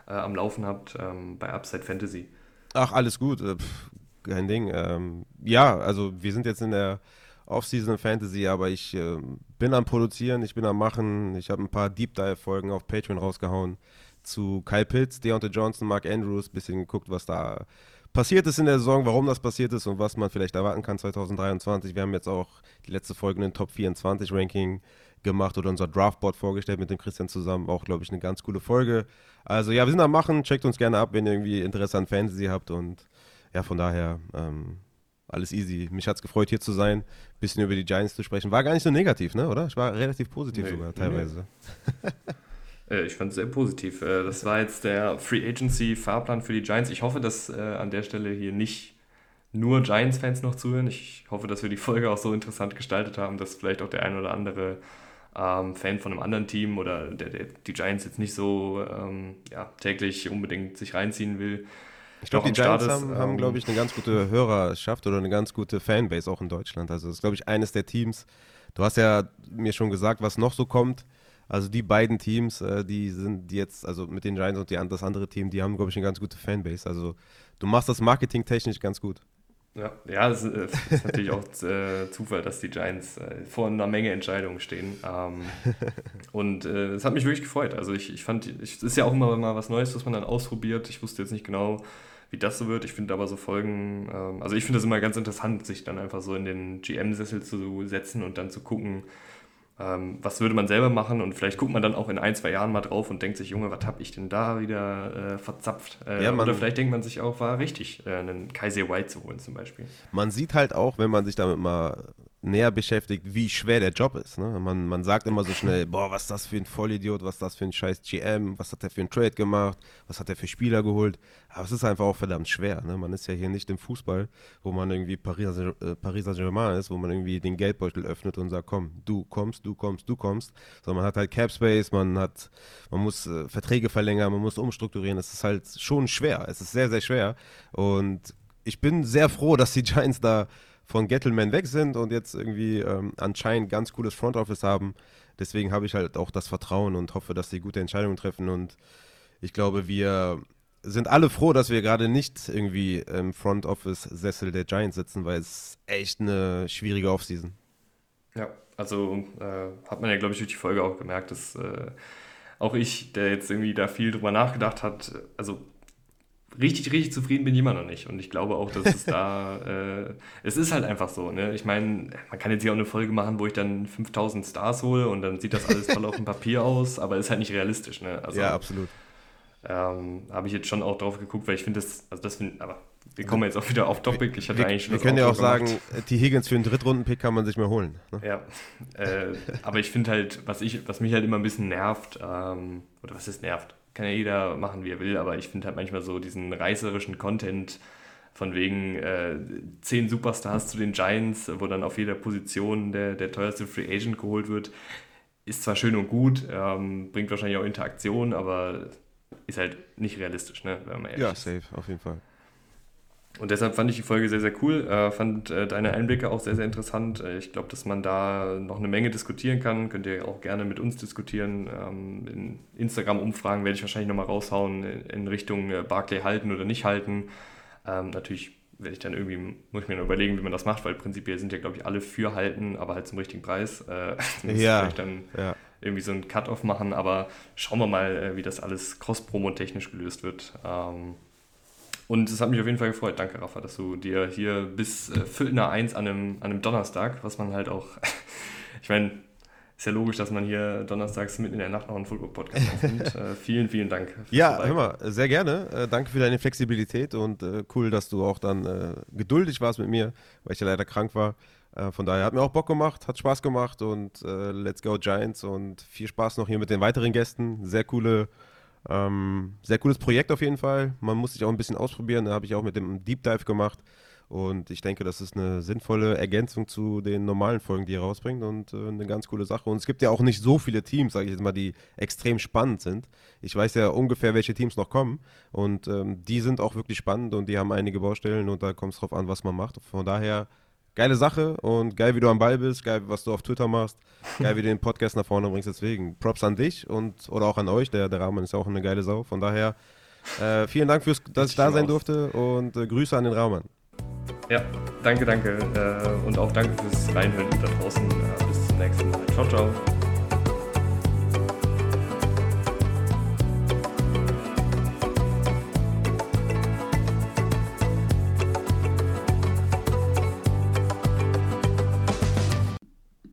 äh, am Laufen habt ähm, bei Upside Fantasy. Ach, alles gut, äh, pff, kein Ding. Ähm, ja, also wir sind jetzt in der Off-Season Fantasy, aber ich äh, bin am Produzieren, ich bin am Machen. Ich habe ein paar Deep Dive-Folgen auf Patreon rausgehauen zu Kyle Pitts, Deontay Johnson, Mark Andrews, bisschen geguckt, was da passiert ist in der Saison, warum das passiert ist und was man vielleicht erwarten kann 2023. Wir haben jetzt auch die letzte Folge in den Top 24 Ranking gemacht oder unser Draftboard vorgestellt mit dem Christian zusammen. Auch, glaube ich, eine ganz coole Folge. Also ja, wir sind am Machen. Checkt uns gerne ab, wenn ihr irgendwie Interesse an Fantasy habt. Und ja, von daher ähm, alles easy. Mich hat es gefreut, hier zu sein, ein bisschen über die Giants zu sprechen. War gar nicht so negativ, ne? oder? Ich war relativ positiv nee, sogar teilweise. Nee. Äh, ich fand es sehr positiv. Äh, das war jetzt der Free Agency Fahrplan für die Giants. Ich hoffe, dass äh, an der Stelle hier nicht nur Giants-Fans noch zuhören. Ich hoffe, dass wir die Folge auch so interessant gestaltet haben, dass vielleicht auch der ein oder andere ähm, Fan von einem anderen Team oder der, der die Giants jetzt nicht so ähm, ja, täglich unbedingt sich reinziehen will. Ich glaube, die Giants haben, ähm, haben glaube ich, eine ganz gute Hörerschaft oder eine ganz gute Fanbase auch in Deutschland. Also das ist, glaube ich, eines der Teams. Du hast ja mir schon gesagt, was noch so kommt. Also die beiden Teams, äh, die sind jetzt, also mit den Giants und die, das andere Team, die haben, glaube ich, eine ganz gute Fanbase. Also du machst das marketingtechnisch ganz gut. Ja, ja das äh, ist natürlich auch äh, Zufall, dass die Giants äh, vor einer Menge Entscheidungen stehen. Ähm, und es hat mich wirklich gefreut. Also ich, ich fand, es ist ja auch immer mal was Neues, was man dann ausprobiert. Ich wusste jetzt nicht genau, wie das so wird. Ich finde aber so Folgen, ähm, also ich finde es immer ganz interessant, sich dann einfach so in den GM-Sessel zu setzen und dann zu gucken, ähm, was würde man selber machen und vielleicht guckt man dann auch in ein, zwei Jahren mal drauf und denkt sich, Junge, was habe ich denn da wieder äh, verzapft? Äh, ja, oder vielleicht denkt man sich auch, war richtig, äh, einen Kaiser White zu holen zum Beispiel. Man sieht halt auch, wenn man sich damit mal näher beschäftigt, wie schwer der Job ist. Ne? Man, man sagt immer so schnell, boah, was ist das für ein Vollidiot, was ist das für ein scheiß GM, was hat der für ein Trade gemacht, was hat der für Spieler geholt. Aber es ist einfach auch verdammt schwer. Ne? Man ist ja hier nicht im Fußball, wo man irgendwie Paris, äh, Paris Saint-Germain ist, wo man irgendwie den Geldbeutel öffnet und sagt, komm, du kommst, du kommst, du kommst. Sondern man hat halt Cap Space, man hat, man muss äh, Verträge verlängern, man muss umstrukturieren. Es ist halt schon schwer. Es ist sehr, sehr schwer. Und ich bin sehr froh, dass die Giants da von Gettleman weg sind und jetzt irgendwie ähm, anscheinend ganz cooles Front Office haben. Deswegen habe ich halt auch das Vertrauen und hoffe, dass sie gute Entscheidungen treffen. Und ich glaube, wir sind alle froh, dass wir gerade nicht irgendwie im Front Office Sessel der Giants sitzen, weil es echt eine schwierige Offseason. Ja, also äh, hat man ja, glaube ich, durch die Folge auch gemerkt, dass äh, auch ich, der jetzt irgendwie da viel drüber nachgedacht hat, also richtig, richtig zufrieden bin ich immer noch nicht. Und ich glaube auch, dass es da, äh, es ist halt einfach so. Ne? Ich meine, man kann jetzt hier auch eine Folge machen, wo ich dann 5000 Stars hole und dann sieht das alles toll auf dem Papier aus, aber ist halt nicht realistisch. Ne? Also, ja, absolut. ähm, habe ich jetzt schon auch drauf geguckt, weil ich finde das, also das finde, aber wir kommen jetzt auch wieder auf Topic. Ich hatte wir, eigentlich wir können ja auch sagen, die Higgins für einen Drittrunden-Pick kann man sich mal holen. Ne? Ja, äh, aber ich finde halt, was, ich, was mich halt immer ein bisschen nervt, ähm, oder was ist nervt, kann ja jeder machen, wie er will, aber ich finde halt manchmal so diesen reißerischen Content von wegen äh, zehn Superstars zu den Giants, wo dann auf jeder Position der, der teuerste Free Agent geholt wird, ist zwar schön und gut, ähm, bringt wahrscheinlich auch Interaktion, aber ist halt nicht realistisch, ne? ja, safe, auf jeden Fall. Und deshalb fand ich die Folge sehr, sehr cool. Äh, fand äh, deine Einblicke auch sehr, sehr interessant. Äh, ich glaube, dass man da noch eine Menge diskutieren kann. Könnt ihr auch gerne mit uns diskutieren. Ähm, in Instagram-Umfragen werde ich wahrscheinlich nochmal raushauen in, in Richtung äh, Barclay halten oder nicht halten. Ähm, natürlich werde ich dann irgendwie, muss ich mir überlegen, wie man das macht, weil prinzipiell sind ja, glaube ich, alle für halten, aber halt zum richtigen Preis. Äh, ja. Vielleicht dann ja. irgendwie so ein Cut-Off machen, aber schauen wir mal, äh, wie das alles cross-promo-technisch gelöst wird. Ähm, und es hat mich auf jeden Fall gefreut. Danke, Rafa, dass du dir hier bis äh, Viertel nach eins an einem, an einem Donnerstag, was man halt auch, ich meine, ist ja logisch, dass man hier donnerstags mitten in der Nacht noch einen Football-Podcast aufnimmt. äh, vielen, vielen Dank. Ja, hör mal, sehr gerne. Äh, danke für deine Flexibilität und äh, cool, dass du auch dann äh, geduldig warst mit mir, weil ich ja leider krank war. Äh, von daher hat mir auch Bock gemacht, hat Spaß gemacht und äh, let's go Giants und viel Spaß noch hier mit den weiteren Gästen. Sehr coole ähm, sehr cooles Projekt auf jeden Fall. Man muss sich auch ein bisschen ausprobieren. Da habe ich auch mit dem Deep Dive gemacht. Und ich denke, das ist eine sinnvolle Ergänzung zu den normalen Folgen, die ihr rausbringt und äh, eine ganz coole Sache. Und es gibt ja auch nicht so viele Teams, sage ich jetzt mal, die extrem spannend sind. Ich weiß ja ungefähr, welche Teams noch kommen und ähm, die sind auch wirklich spannend und die haben einige Baustellen und da kommt es drauf an, was man macht. Von daher geile Sache und geil, wie du am Ball bist, geil, was du auf Twitter machst, geil, wie du den Podcast nach vorne bringst. Deswegen Props an dich und oder auch an euch. Der, der Rahman ist auch eine geile Sau. Von daher äh, vielen Dank, fürs, dass ich da sein durfte und äh, Grüße an den Rahman. Ja, danke, danke. Äh, und auch danke fürs Reinhören da draußen. Äh, bis zum nächsten Mal. Ciao, ciao.